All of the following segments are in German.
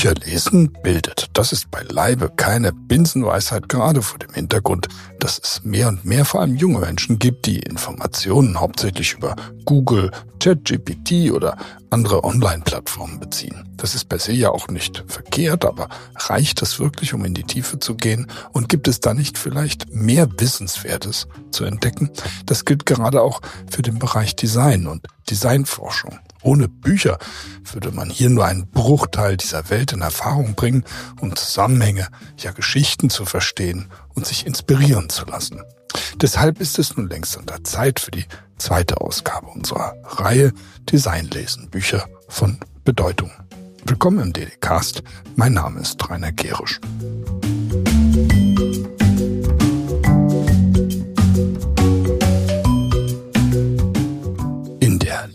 Bücher lesen bildet. Das ist beileibe keine Binsenweisheit, gerade vor dem Hintergrund, dass es mehr und mehr vor allem junge Menschen gibt, die Informationen hauptsächlich über Google, ChatGPT oder andere Online-Plattformen beziehen. Das ist per se ja auch nicht verkehrt, aber reicht es wirklich, um in die Tiefe zu gehen? Und gibt es da nicht vielleicht mehr Wissenswertes zu entdecken? Das gilt gerade auch für den Bereich Design und Designforschung. Ohne Bücher würde man hier nur einen Bruchteil dieser Welt in Erfahrung bringen, um Zusammenhänge, ja Geschichten zu verstehen und sich inspirieren zu lassen. Deshalb ist es nun längst an der Zeit für die zweite Ausgabe unserer Reihe Designlesen, Bücher von Bedeutung. Willkommen im DDcast. Mein Name ist Rainer Gerisch.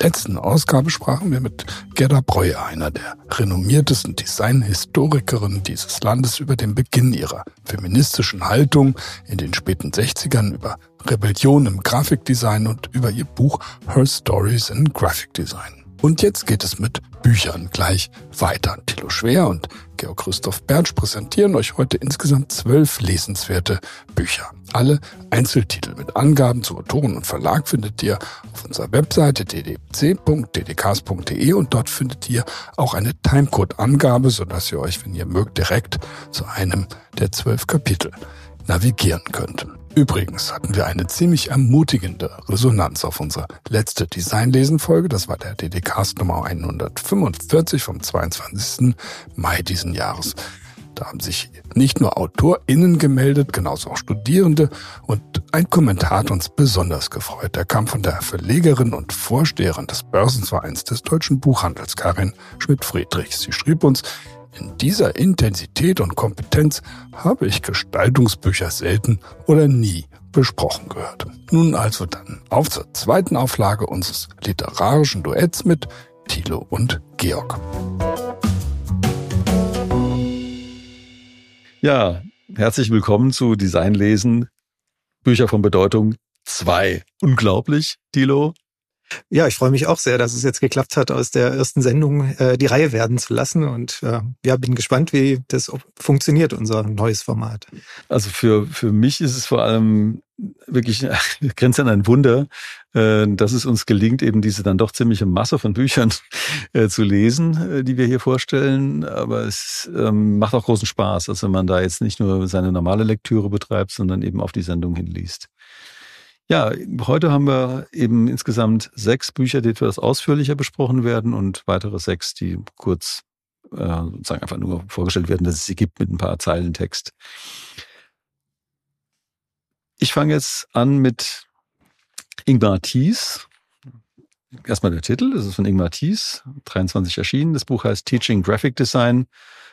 Letzten Ausgabe sprachen wir mit Gerda Breuer, einer der renommiertesten Designhistorikerinnen dieses Landes, über den Beginn ihrer feministischen Haltung in den späten 60ern, über Rebellion im Grafikdesign und über ihr Buch Her Stories in Graphic Design. Und jetzt geht es mit Büchern gleich weiter. Thilo Schwer und Georg Christoph Bertsch präsentieren euch heute insgesamt zwölf lesenswerte Bücher. Alle Einzeltitel mit Angaben zu Autoren und Verlag findet ihr auf unserer Webseite ddc.ddks.de und dort findet ihr auch eine Timecode-Angabe, sodass ihr euch, wenn ihr mögt, direkt zu einem der zwölf Kapitel navigieren könnt. Übrigens hatten wir eine ziemlich ermutigende Resonanz auf unsere letzte Designlesen-Folge. Das war der DDcast Nummer 145 vom 22. Mai diesen Jahres. Da haben sich nicht nur AutorInnen gemeldet, genauso auch Studierende und ein Kommentar hat uns besonders gefreut. Der kam von der Verlegerin und Vorsteherin des Börsenvereins des deutschen Buchhandels, Karin Schmidt-Friedrichs. Sie schrieb uns, in dieser Intensität und Kompetenz habe ich Gestaltungsbücher selten oder nie besprochen gehört. Nun also dann auf zur zweiten Auflage unseres literarischen Duetts mit Thilo und Georg. Ja, herzlich willkommen zu Designlesen, Bücher von Bedeutung 2. Unglaublich, Thilo. Ja, ich freue mich auch sehr, dass es jetzt geklappt hat, aus der ersten Sendung äh, die Reihe werden zu lassen. Und äh, ja, bin gespannt, wie das funktioniert, unser neues Format. Also für, für mich ist es vor allem wirklich grenzt an ein Wunder, äh, dass es uns gelingt, eben diese dann doch ziemliche Masse von Büchern äh, zu lesen, äh, die wir hier vorstellen. Aber es ähm, macht auch großen Spaß, also wenn man da jetzt nicht nur seine normale Lektüre betreibt, sondern eben auf die Sendung hinliest. Ja, heute haben wir eben insgesamt sechs Bücher, die etwas ausführlicher besprochen werden und weitere sechs, die kurz äh, sozusagen einfach nur vorgestellt werden, dass es sie gibt mit ein paar Zeilen Text. Ich fange jetzt an mit Ingmar Thies. Erstmal der Titel, das ist von Ingmar Thies, 23 erschienen. Das Buch heißt Teaching Graphic Design,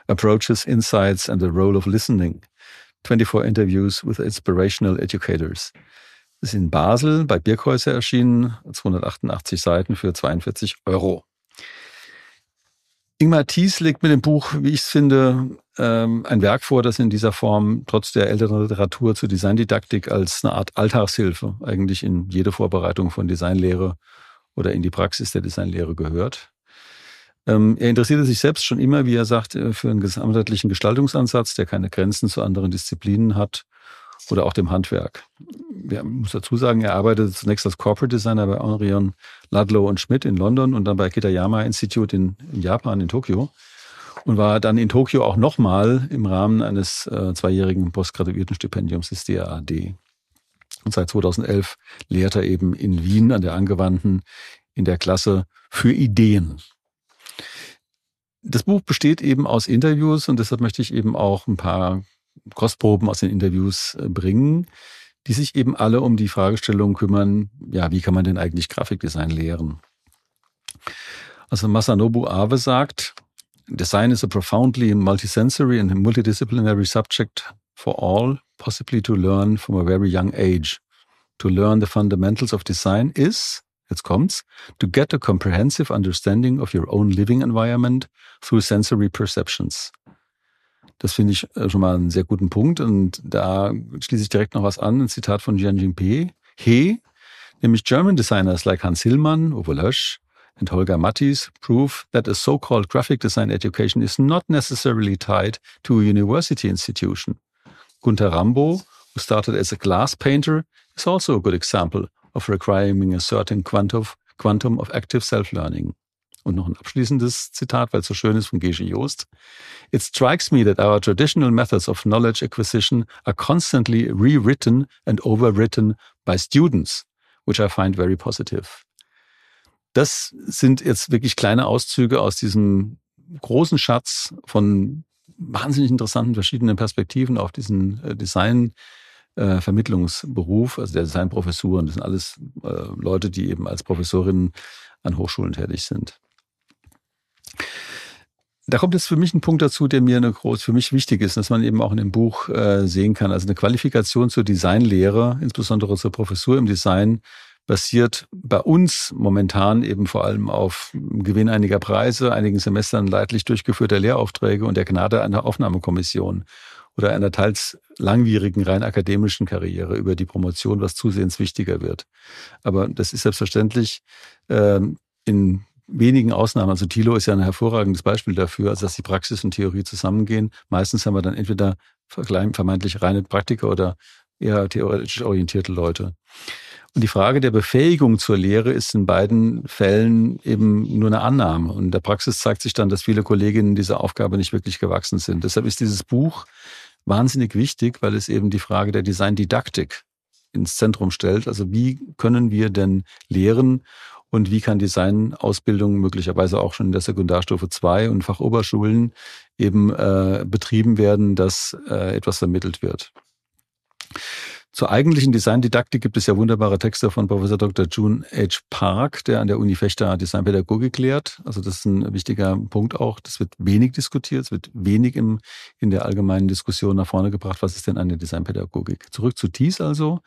Approaches, Insights and the Role of Listening. 24 Interviews with Inspirational Educators ist in Basel bei Birkhäuser erschienen, 288 Seiten für 42 Euro. Ingmar Thies legt mit dem Buch, wie ich es finde, ähm, ein Werk vor, das in dieser Form trotz der älteren Literatur zur Designdidaktik als eine Art Alltagshilfe eigentlich in jede Vorbereitung von Designlehre oder in die Praxis der Designlehre gehört. Ähm, er interessierte sich selbst schon immer, wie er sagt, äh, für einen gesamtheitlichen Gestaltungsansatz, der keine Grenzen zu anderen Disziplinen hat oder auch dem Handwerk. Ich muss dazu sagen, er arbeitete zunächst als Corporate Designer bei Henrion Ludlow und Schmidt in London und dann bei Kitayama Institute in, in Japan, in Tokio. Und war dann in Tokio auch nochmal im Rahmen eines äh, zweijährigen Postgraduiertenstipendiums des DAAD. Und seit 2011 lehrt er eben in Wien an der Angewandten in der Klasse für Ideen. Das Buch besteht eben aus Interviews und deshalb möchte ich eben auch ein paar Kostproben aus den Interviews äh, bringen, die sich eben alle um die Fragestellung kümmern, ja, wie kann man denn eigentlich Grafikdesign lehren? Also Masanobu Awe sagt, Design is a profoundly multisensory and multidisciplinary subject for all, possibly to learn from a very young age. To learn the fundamentals of design is, jetzt kommt's, to get a comprehensive understanding of your own living environment through sensory perceptions. Das finde ich äh, schon mal einen sehr guten Punkt. Und da schließe ich direkt noch was an. Ein Zitat von Jian Jinping. He, nämlich German designers like Hans Hillmann, Uwe Lösch, and Holger Mattis prove that a so-called graphic design education is not necessarily tied to a university institution. Gunter Rambo, who started as a glass painter, is also a good example of requiring a certain quantum, quantum of active self-learning. Und noch ein abschließendes Zitat, weil es so schön ist von Gesche Joost. It strikes me that our traditional methods of knowledge acquisition are constantly rewritten and overwritten by students, which I find very positive. Das sind jetzt wirklich kleine Auszüge aus diesem großen Schatz von wahnsinnig interessanten verschiedenen Perspektiven auf diesen äh, Design äh, Vermittlungsberuf, also der Designprofessuren. Das sind alles äh, Leute, die eben als Professorinnen an Hochschulen tätig sind. Da kommt jetzt für mich ein Punkt dazu, der mir eine groß, für mich wichtig ist, dass man eben auch in dem Buch äh, sehen kann. Also eine Qualifikation zur Designlehre, insbesondere zur Professur im Design, basiert bei uns momentan eben vor allem auf Gewinn einiger Preise, einigen Semestern leidlich durchgeführter Lehraufträge und der Gnade einer Aufnahmekommission oder einer teils langwierigen rein akademischen Karriere über die Promotion, was zusehends wichtiger wird. Aber das ist selbstverständlich äh, in wenigen Ausnahmen, also Thilo ist ja ein hervorragendes Beispiel dafür, also dass die Praxis und Theorie zusammengehen. Meistens haben wir dann entweder vermeintlich reine Praktiker oder eher theoretisch orientierte Leute. Und die Frage der Befähigung zur Lehre ist in beiden Fällen eben nur eine Annahme. Und in der Praxis zeigt sich dann, dass viele Kolleginnen dieser Aufgabe nicht wirklich gewachsen sind. Deshalb ist dieses Buch wahnsinnig wichtig, weil es eben die Frage der Designdidaktik ins Zentrum stellt. Also wie können wir denn lehren und wie kann Designausbildung möglicherweise auch schon in der Sekundarstufe 2 und Fachoberschulen eben äh, betrieben werden, dass äh, etwas vermittelt wird. Zur eigentlichen Designdidaktik gibt es ja wunderbare Texte von Professor Dr. June H. Park, der an der Uni Fechter Designpädagogik lehrt. Also das ist ein wichtiger Punkt auch. Das wird wenig diskutiert, es wird wenig im, in der allgemeinen Diskussion nach vorne gebracht. Was ist denn eine Designpädagogik? Zurück zu Thies also.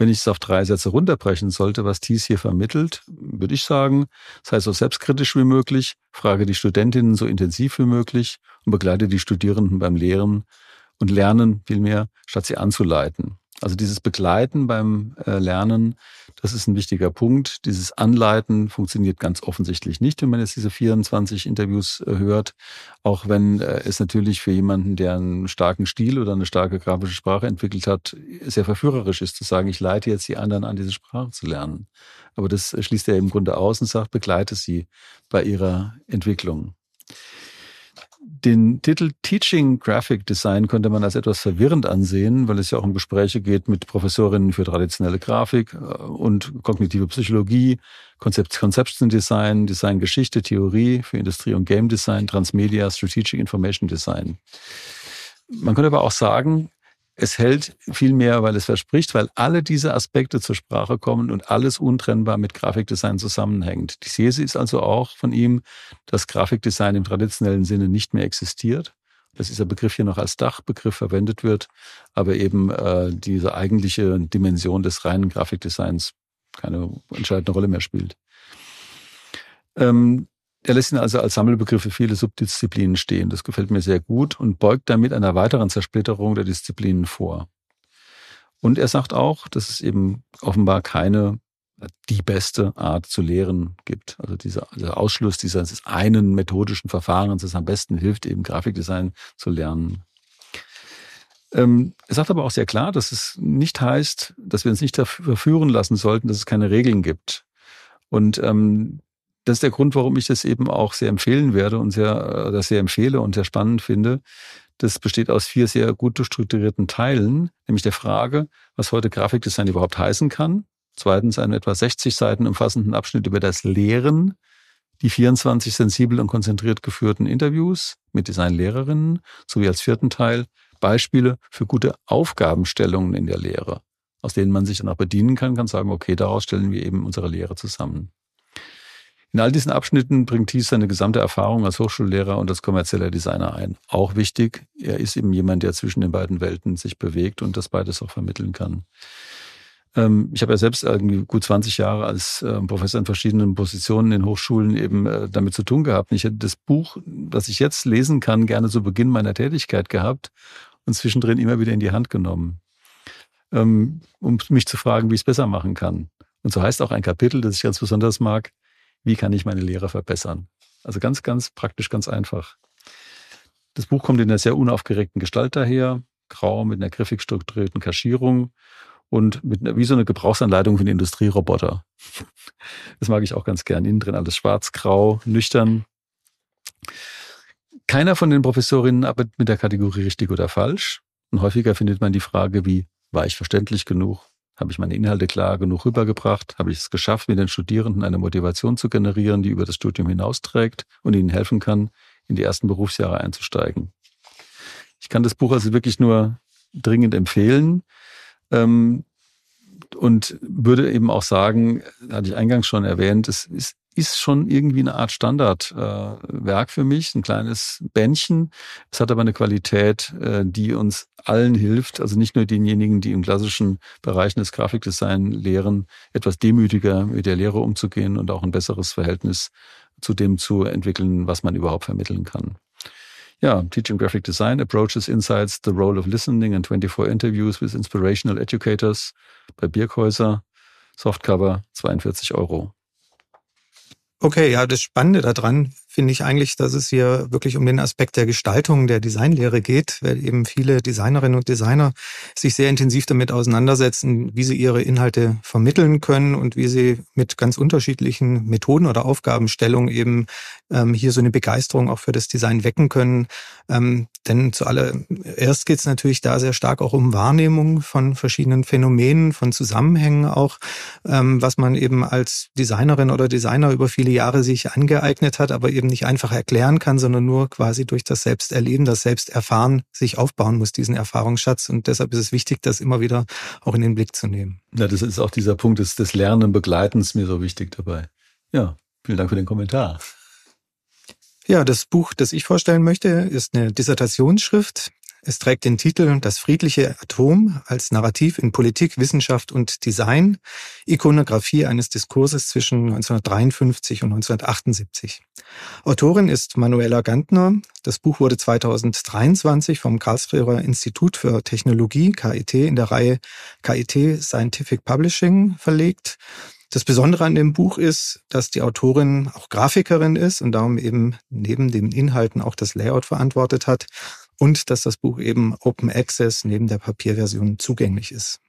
Wenn ich es auf drei Sätze runterbrechen sollte, was Thies hier vermittelt, würde ich sagen, sei so selbstkritisch wie möglich, frage die Studentinnen so intensiv wie möglich und begleite die Studierenden beim Lehren und Lernen vielmehr, statt sie anzuleiten. Also dieses Begleiten beim äh, Lernen, das ist ein wichtiger Punkt. Dieses Anleiten funktioniert ganz offensichtlich nicht, wenn man jetzt diese 24 Interviews äh, hört. Auch wenn äh, es natürlich für jemanden, der einen starken Stil oder eine starke grafische Sprache entwickelt hat, sehr verführerisch ist zu sagen, ich leite jetzt die anderen an, diese Sprache zu lernen. Aber das schließt er im Grunde aus und sagt, begleite sie bei ihrer Entwicklung. Den Titel Teaching Graphic Design könnte man als etwas verwirrend ansehen, weil es ja auch um Gespräche geht mit Professorinnen für traditionelle Grafik äh, und kognitive Psychologie, Konzept, Conception Design, Designgeschichte, Theorie für Industrie- und Game Design, Transmedia, Strategic Information Design. Man könnte aber auch sagen, es hält viel mehr, weil es verspricht, weil alle diese Aspekte zur Sprache kommen und alles untrennbar mit Grafikdesign zusammenhängt. Die These ist also auch von ihm, dass Grafikdesign im traditionellen Sinne nicht mehr existiert, dass dieser Begriff hier noch als Dachbegriff verwendet wird, aber eben äh, diese eigentliche Dimension des reinen Grafikdesigns keine entscheidende Rolle mehr spielt. Ähm, er lässt ihn also als Sammelbegriff für viele Subdisziplinen stehen. Das gefällt mir sehr gut und beugt damit einer weiteren Zersplitterung der Disziplinen vor. Und er sagt auch, dass es eben offenbar keine die beste Art zu lehren gibt. Also dieser, dieser Ausschluss dieses einen methodischen Verfahrens, das am besten hilft, eben Grafikdesign zu lernen. Ähm, er sagt aber auch sehr klar, dass es nicht heißt, dass wir uns nicht dafür verführen lassen sollten, dass es keine Regeln gibt. Und ähm, das ist der Grund, warum ich das eben auch sehr empfehlen werde und sehr, äh, das sehr empfehle und sehr spannend finde. Das besteht aus vier sehr gut durchstrukturierten Teilen, nämlich der Frage, was heute Grafikdesign überhaupt heißen kann. Zweitens einen etwa 60 Seiten umfassenden Abschnitt über das Lehren, die 24 sensibel und konzentriert geführten Interviews mit Designlehrerinnen sowie als vierten Teil Beispiele für gute Aufgabenstellungen in der Lehre, aus denen man sich dann auch bedienen kann, kann sagen, okay, daraus stellen wir eben unsere Lehre zusammen. In all diesen Abschnitten bringt Thies seine gesamte Erfahrung als Hochschullehrer und als kommerzieller Designer ein. Auch wichtig, er ist eben jemand, der zwischen den beiden Welten sich bewegt und das beides auch vermitteln kann. Ähm, ich habe ja selbst irgendwie gut 20 Jahre als ähm, Professor in verschiedenen Positionen in Hochschulen eben äh, damit zu tun gehabt. Ich hätte das Buch, das ich jetzt lesen kann, gerne zu Beginn meiner Tätigkeit gehabt und zwischendrin immer wieder in die Hand genommen, ähm, um mich zu fragen, wie ich es besser machen kann. Und so heißt auch ein Kapitel, das ich ganz besonders mag, wie kann ich meine Lehre verbessern. Also ganz, ganz praktisch, ganz einfach. Das Buch kommt in einer sehr unaufgeregten Gestalt daher, grau mit einer griffig strukturierten Kaschierung und mit einer, wie so eine Gebrauchsanleitung für den Industrieroboter. Das mag ich auch ganz gern. Innen drin alles schwarz, grau, nüchtern. Keiner von den Professorinnen arbeitet mit der Kategorie richtig oder falsch. Und häufiger findet man die Frage wie, war ich verständlich genug? Habe ich meine Inhalte klar genug rübergebracht? Habe ich es geschafft, mit den Studierenden eine Motivation zu generieren, die über das Studium hinausträgt und ihnen helfen kann, in die ersten Berufsjahre einzusteigen? Ich kann das Buch also wirklich nur dringend empfehlen. Ähm, und würde eben auch sagen, hatte ich eingangs schon erwähnt, es ist ist schon irgendwie eine Art Standardwerk äh, für mich, ein kleines Bändchen. Es hat aber eine Qualität, äh, die uns allen hilft, also nicht nur denjenigen, die im klassischen Bereich des Grafikdesign lehren, etwas demütiger mit der Lehre umzugehen und auch ein besseres Verhältnis zu dem zu entwickeln, was man überhaupt vermitteln kann. Ja, Teaching Graphic Design approaches insights the role of listening and 24 interviews with inspirational educators bei Birkhäuser. Softcover 42 Euro. Okay, ja, das Spannende daran finde ich eigentlich, dass es hier wirklich um den Aspekt der Gestaltung der Designlehre geht, weil eben viele Designerinnen und Designer sich sehr intensiv damit auseinandersetzen, wie sie ihre Inhalte vermitteln können und wie sie mit ganz unterschiedlichen Methoden oder Aufgabenstellungen eben ähm, hier so eine Begeisterung auch für das Design wecken können. Ähm, denn zuallererst geht es natürlich da sehr stark auch um Wahrnehmung von verschiedenen Phänomenen, von Zusammenhängen auch, ähm, was man eben als Designerin oder Designer über viele Jahre sich angeeignet hat, aber eben nicht einfach erklären kann, sondern nur quasi durch das Selbsterleben, das Selbsterfahren sich aufbauen muss, diesen Erfahrungsschatz. Und deshalb ist es wichtig, das immer wieder auch in den Blick zu nehmen. Ja, das ist auch dieser Punkt des, des Lernen, Begleitens mir so wichtig dabei. Ja, vielen Dank für den Kommentar. Ja, das Buch, das ich vorstellen möchte, ist eine Dissertationsschrift. Es trägt den Titel Das friedliche Atom als Narrativ in Politik, Wissenschaft und Design, Ikonographie eines Diskurses zwischen 1953 und 1978. Autorin ist Manuela Gantner. Das Buch wurde 2023 vom Karlsruher Institut für Technologie, KIT, in der Reihe KIT Scientific Publishing verlegt. Das Besondere an dem Buch ist, dass die Autorin auch Grafikerin ist und darum eben neben den Inhalten auch das Layout verantwortet hat und dass das Buch eben Open Access neben der Papierversion zugänglich ist.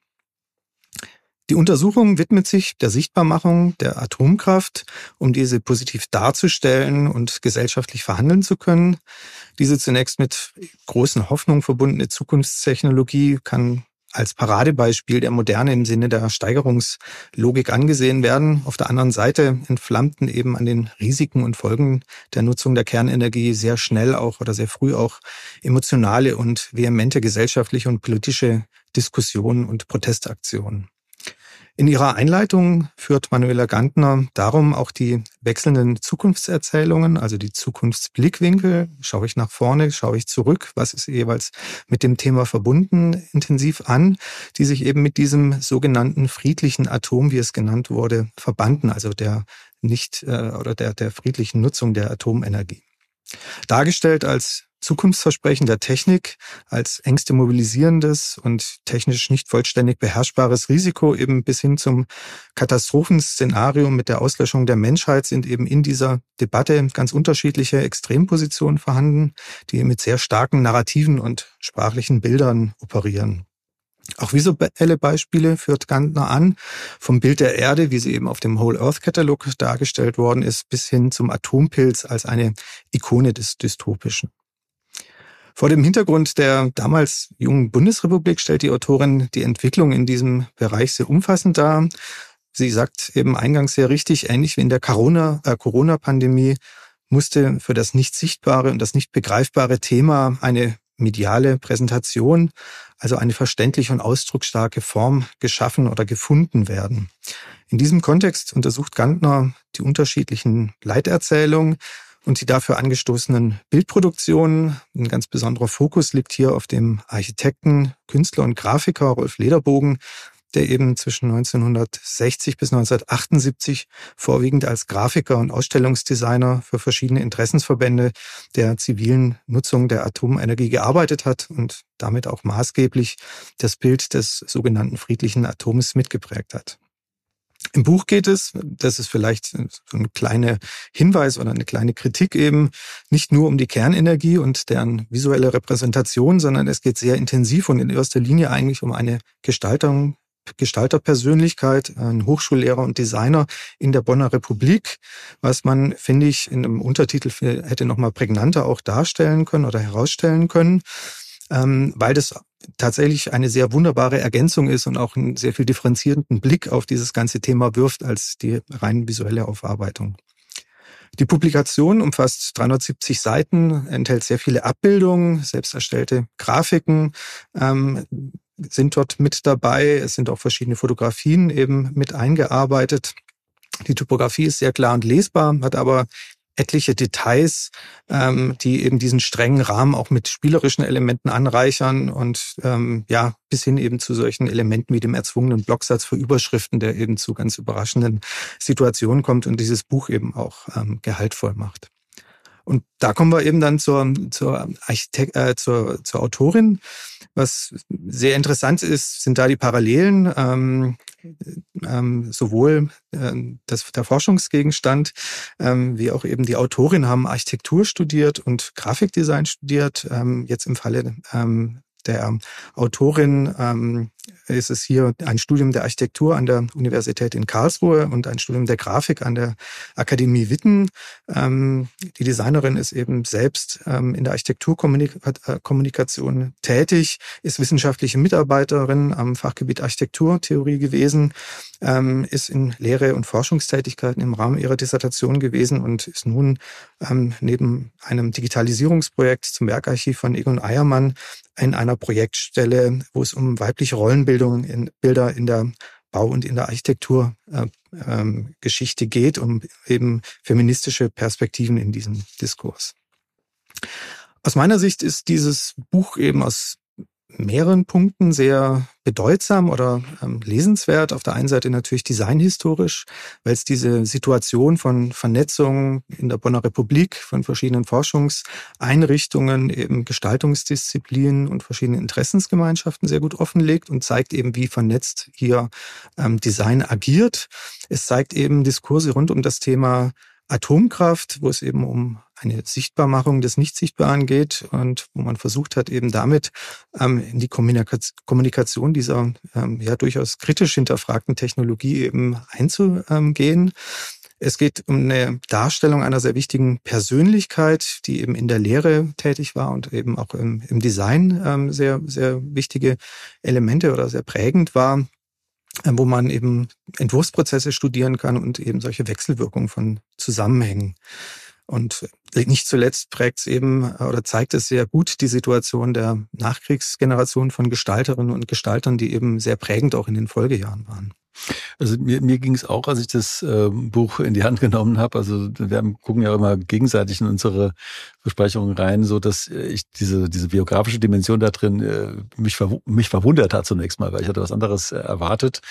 Die Untersuchung widmet sich der Sichtbarmachung der Atomkraft, um diese positiv darzustellen und gesellschaftlich verhandeln zu können. Diese zunächst mit großen Hoffnungen verbundene Zukunftstechnologie kann als Paradebeispiel der Moderne im Sinne der Steigerungslogik angesehen werden. Auf der anderen Seite entflammten eben an den Risiken und Folgen der Nutzung der Kernenergie sehr schnell auch oder sehr früh auch emotionale und vehemente gesellschaftliche und politische Diskussionen und Protestaktionen. In ihrer Einleitung führt Manuela Gantner darum auch die wechselnden Zukunftserzählungen, also die Zukunftsblickwinkel. Schaue ich nach vorne, schaue ich zurück, was ist jeweils mit dem Thema verbunden, intensiv an, die sich eben mit diesem sogenannten friedlichen Atom, wie es genannt wurde, verbanden, also der nicht äh, oder der, der friedlichen Nutzung der Atomenergie. Dargestellt als Zukunftsversprechen der Technik als Ängste mobilisierendes und technisch nicht vollständig beherrschbares Risiko eben bis hin zum Katastrophenszenario mit der Auslöschung der Menschheit sind eben in dieser Debatte ganz unterschiedliche Extrempositionen vorhanden, die mit sehr starken narrativen und sprachlichen Bildern operieren. Auch visuelle Beispiele führt Gantner an, vom Bild der Erde, wie sie eben auf dem Whole Earth Katalog dargestellt worden ist, bis hin zum Atompilz als eine Ikone des Dystopischen. Vor dem Hintergrund der damals jungen Bundesrepublik stellt die Autorin die Entwicklung in diesem Bereich sehr umfassend dar. Sie sagt eben eingangs sehr richtig, ähnlich wie in der äh, Corona-Pandemie musste für das nicht sichtbare und das nicht begreifbare Thema eine mediale Präsentation, also eine verständliche und ausdrucksstarke Form geschaffen oder gefunden werden. In diesem Kontext untersucht Gantner die unterschiedlichen Leiterzählungen, und die dafür angestoßenen Bildproduktionen. Ein ganz besonderer Fokus liegt hier auf dem Architekten, Künstler und Grafiker Rolf Lederbogen, der eben zwischen 1960 bis 1978 vorwiegend als Grafiker und Ausstellungsdesigner für verschiedene Interessensverbände der zivilen Nutzung der Atomenergie gearbeitet hat und damit auch maßgeblich das Bild des sogenannten friedlichen Atoms mitgeprägt hat. Im Buch geht es, das ist vielleicht so ein kleiner Hinweis oder eine kleine Kritik eben, nicht nur um die Kernenergie und deren visuelle Repräsentation, sondern es geht sehr intensiv und in erster Linie eigentlich um eine Gestaltung, Gestalterpersönlichkeit, ein Hochschullehrer und Designer in der Bonner Republik, was man, finde ich, in einem Untertitel hätte nochmal prägnanter auch darstellen können oder herausstellen können, ähm, weil das tatsächlich eine sehr wunderbare Ergänzung ist und auch einen sehr viel differenzierenden Blick auf dieses ganze Thema wirft als die rein visuelle Aufarbeitung. Die Publikation umfasst 370 Seiten, enthält sehr viele Abbildungen, selbst erstellte Grafiken ähm, sind dort mit dabei. Es sind auch verschiedene Fotografien eben mit eingearbeitet. Die Typografie ist sehr klar und lesbar, hat aber etliche Details, ähm, die eben diesen strengen Rahmen auch mit spielerischen Elementen anreichern und ähm, ja, bis hin eben zu solchen Elementen wie dem erzwungenen Blocksatz für Überschriften, der eben zu ganz überraschenden Situationen kommt und dieses Buch eben auch ähm, gehaltvoll macht. Und da kommen wir eben dann zur, zur, Architekt, äh, zur, zur Autorin. Was sehr interessant ist, sind da die Parallelen. Ähm, ähm, sowohl äh, das, der Forschungsgegenstand ähm, wie auch eben die Autorin haben Architektur studiert und Grafikdesign studiert. Ähm, jetzt im Falle ähm, der Autorin ähm, ist es hier ein Studium der Architektur an der Universität in Karlsruhe und ein Studium der Grafik an der Akademie Witten. Ähm, die Designerin ist eben selbst ähm, in der Architekturkommunikation tätig, ist wissenschaftliche Mitarbeiterin am Fachgebiet Architekturtheorie gewesen, ähm, ist in Lehre und Forschungstätigkeiten im Rahmen ihrer Dissertation gewesen und ist nun neben einem Digitalisierungsprojekt zum Werkarchiv von Egon Eiermann in einer Projektstelle, wo es um weibliche Rollenbildung in Bilder in der Bau- und in der Architekturgeschichte äh, ähm, geht, um eben feministische Perspektiven in diesem Diskurs. Aus meiner Sicht ist dieses Buch eben aus mehreren Punkten sehr bedeutsam oder ähm, lesenswert. Auf der einen Seite natürlich designhistorisch, weil es diese Situation von Vernetzung in der Bonner Republik von verschiedenen Forschungseinrichtungen, eben Gestaltungsdisziplinen und verschiedenen Interessensgemeinschaften sehr gut offenlegt und zeigt eben, wie vernetzt hier ähm, Design agiert. Es zeigt eben Diskurse rund um das Thema Atomkraft, wo es eben um eine Sichtbarmachung des Nichtsichtbaren geht und wo man versucht hat, eben damit ähm, in die Kommunikation dieser ähm, ja durchaus kritisch hinterfragten Technologie eben einzugehen. Es geht um eine Darstellung einer sehr wichtigen Persönlichkeit, die eben in der Lehre tätig war und eben auch im, im Design ähm, sehr, sehr wichtige Elemente oder sehr prägend war. Äh, wo man eben Entwurfsprozesse studieren kann und eben solche Wechselwirkungen von Zusammenhängen. Und nicht zuletzt prägt es eben oder zeigt es sehr gut die Situation der Nachkriegsgeneration von Gestalterinnen und Gestaltern, die eben sehr prägend auch in den Folgejahren waren. Also mir, mir ging es auch, als ich das äh, Buch in die Hand genommen habe. Also wir haben, gucken ja immer gegenseitig in unsere Besprechungen rein, so dass ich diese diese biografische Dimension da drin äh, mich verw mich verwundert hat zunächst mal, weil ich hatte was anderes äh, erwartet.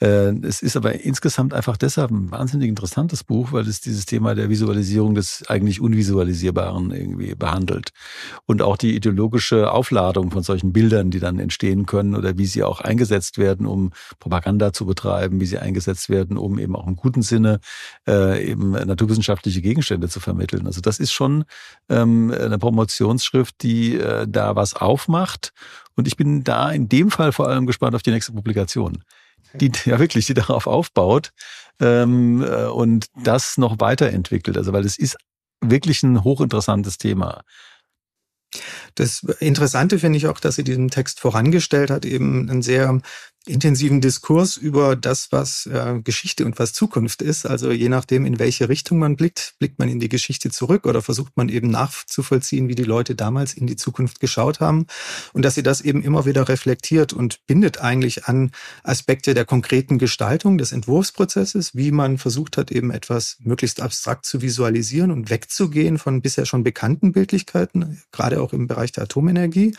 Äh, es ist aber insgesamt einfach deshalb ein wahnsinnig interessantes Buch, weil es dieses Thema der Visualisierung des eigentlich unvisualisierbaren irgendwie behandelt und auch die ideologische Aufladung von solchen Bildern, die dann entstehen können oder wie sie auch eingesetzt werden, um Propaganda zu betreiben, wie sie eingesetzt werden, um eben auch im guten Sinne äh, eben naturwissenschaftliche Gegenstände zu vermitteln. Also das ist schon ähm, eine Promotionsschrift, die äh, da was aufmacht. Und ich bin da in dem Fall vor allem gespannt auf die nächste Publikation, die ja wirklich, die darauf aufbaut ähm, äh, und das noch weiterentwickelt. Also weil es ist wirklich ein hochinteressantes Thema. Das Interessante finde ich auch, dass sie diesen Text vorangestellt hat, eben ein sehr intensiven Diskurs über das, was äh, Geschichte und was Zukunft ist. Also je nachdem, in welche Richtung man blickt, blickt man in die Geschichte zurück oder versucht man eben nachzuvollziehen, wie die Leute damals in die Zukunft geschaut haben. Und dass sie das eben immer wieder reflektiert und bindet eigentlich an Aspekte der konkreten Gestaltung des Entwurfsprozesses, wie man versucht hat, eben etwas möglichst abstrakt zu visualisieren und wegzugehen von bisher schon bekannten Bildlichkeiten, gerade auch im Bereich der Atomenergie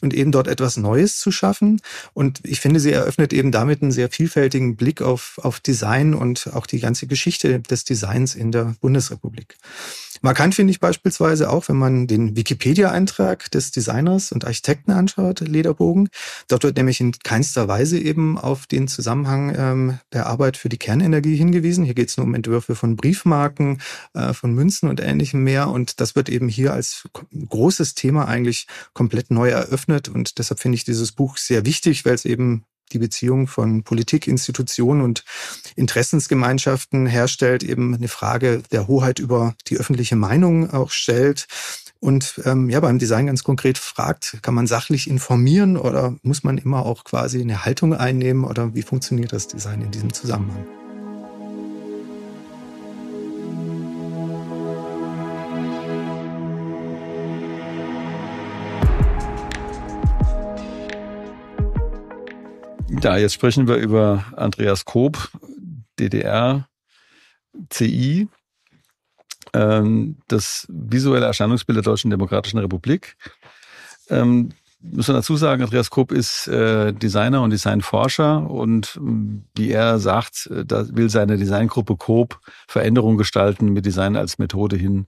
und eben dort etwas Neues zu schaffen. Und ich finde, sie eröffnet eben damit einen sehr vielfältigen Blick auf, auf Design und auch die ganze Geschichte des Designs in der Bundesrepublik. Markant finde ich beispielsweise auch, wenn man den Wikipedia-Eintrag des Designers und Architekten anschaut, Lederbogen. Dort wird nämlich in keinster Weise eben auf den Zusammenhang ähm, der Arbeit für die Kernenergie hingewiesen. Hier geht es nur um Entwürfe von Briefmarken, äh, von Münzen und ähnlichem mehr. Und das wird eben hier als großes Thema eigentlich komplett neu eröffnet. Und deshalb finde ich dieses Buch sehr wichtig, weil es eben die Beziehung von Politik, Institutionen und Interessensgemeinschaften herstellt, eben eine Frage der Hoheit über die öffentliche Meinung auch stellt. Und ähm, ja, beim Design ganz konkret fragt, kann man sachlich informieren oder muss man immer auch quasi eine Haltung einnehmen oder wie funktioniert das Design in diesem Zusammenhang? Ja, jetzt sprechen wir über Andreas Koop, DDR, CI, ähm, das visuelle Erscheinungsbild der Deutschen Demokratischen Republik. Ähm, muss man dazu sagen, Andreas Koop ist äh, Designer und Designforscher und ähm, wie er sagt, äh, da will seine Designgruppe Koop Veränderungen gestalten mit Design als Methode hin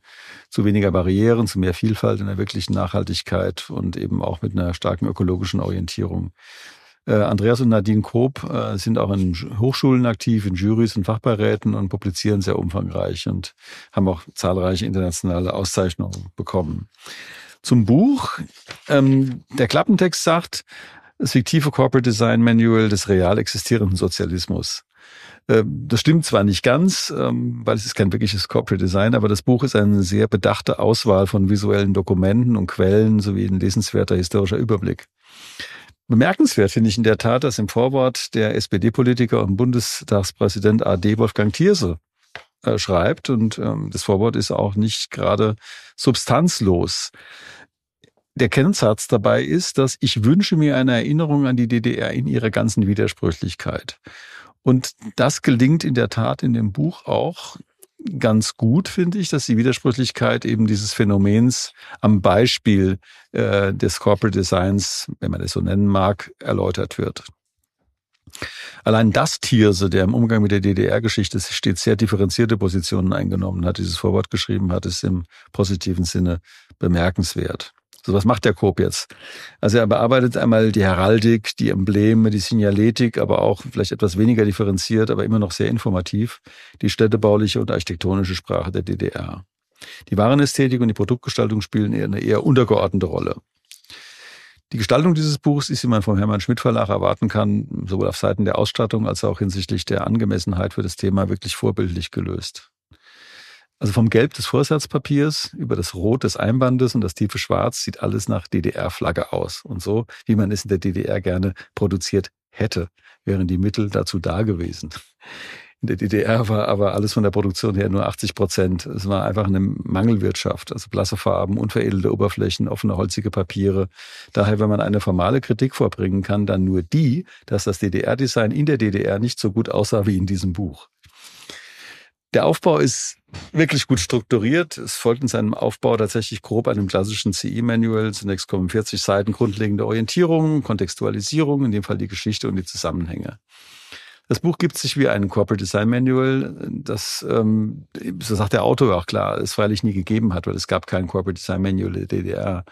zu weniger Barrieren, zu mehr Vielfalt in der wirklichen Nachhaltigkeit und eben auch mit einer starken ökologischen Orientierung. Äh, Andreas und Nadine Koop äh, sind auch in Hochschulen aktiv, in Jurys und Fachbeiräten und publizieren sehr umfangreich und haben auch zahlreiche internationale Auszeichnungen bekommen. Zum Buch. Ähm, der Klappentext sagt, das fiktive Corporate Design Manual des real existierenden Sozialismus. Ähm, das stimmt zwar nicht ganz, ähm, weil es ist kein wirkliches Corporate Design, aber das Buch ist eine sehr bedachte Auswahl von visuellen Dokumenten und Quellen sowie ein lesenswerter historischer Überblick. Bemerkenswert finde ich in der Tat, dass im Vorwort der SPD-Politiker und Bundestagspräsident AD Wolfgang Thierse äh, schreibt und ähm, das Vorwort ist auch nicht gerade substanzlos. Der Kennzatz dabei ist, dass ich wünsche mir eine Erinnerung an die DDR in ihrer ganzen Widersprüchlichkeit. Und das gelingt in der Tat in dem Buch auch ganz gut, finde ich, dass die Widersprüchlichkeit eben dieses Phänomens am Beispiel äh, des Corporate Designs, wenn man das so nennen mag, erläutert wird. Allein das Tierse, der im Umgang mit der DDR-Geschichte stets sehr differenzierte Positionen eingenommen hat, dieses Vorwort geschrieben hat, ist im positiven Sinne bemerkenswert. So, was macht der Coop jetzt? Also er bearbeitet einmal die Heraldik, die Embleme, die Signaletik, aber auch vielleicht etwas weniger differenziert, aber immer noch sehr informativ, die städtebauliche und architektonische Sprache der DDR. Die Warenästhetik und die Produktgestaltung spielen eine eher untergeordnete Rolle. Die Gestaltung dieses Buchs ist, wie man vom Hermann Schmidt Verlag erwarten kann, sowohl auf Seiten der Ausstattung als auch hinsichtlich der Angemessenheit für das Thema wirklich vorbildlich gelöst. Also vom Gelb des Vorsatzpapiers über das Rot des Einbandes und das tiefe Schwarz sieht alles nach DDR-Flagge aus. Und so, wie man es in der DDR gerne produziert hätte, wären die Mittel dazu da gewesen. In der DDR war aber alles von der Produktion her nur 80 Prozent. Es war einfach eine Mangelwirtschaft. Also blasse Farben, unveredelte Oberflächen, offene holzige Papiere. Daher, wenn man eine formale Kritik vorbringen kann, dann nur die, dass das DDR-Design in der DDR nicht so gut aussah wie in diesem Buch. Der Aufbau ist wirklich gut strukturiert. Es folgt in seinem Aufbau tatsächlich grob einem klassischen CE-Manual. Zunächst kommen 40 Seiten grundlegende Orientierung, Kontextualisierung, in dem Fall die Geschichte und die Zusammenhänge. Das Buch gibt sich wie ein Corporate Design Manual, das, ähm, so sagt der Autor auch klar, es freilich nie gegeben hat, weil es gab kein Corporate Design Manual der DDR.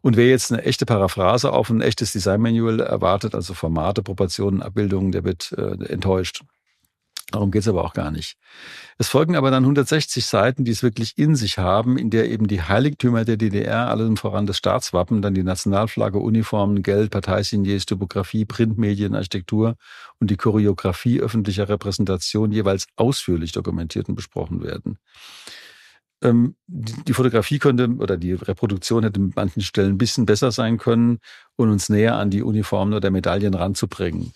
Und wer jetzt eine echte Paraphrase auf ein echtes Design Manual erwartet, also Formate, Proportionen, Abbildungen, der wird äh, enttäuscht. Darum geht's aber auch gar nicht. Es folgen aber dann 160 Seiten, die es wirklich in sich haben, in der eben die Heiligtümer der DDR, allem voran das Staatswappen, dann die Nationalflagge, Uniformen, Geld, Parteisigniers, Typografie, Printmedien, Architektur und die Choreografie öffentlicher Repräsentation jeweils ausführlich dokumentiert und besprochen werden. Ähm, die Fotografie könnte oder die Reproduktion hätte an manchen Stellen ein bisschen besser sein können und uns näher an die Uniformen oder Medaillen ranzubringen.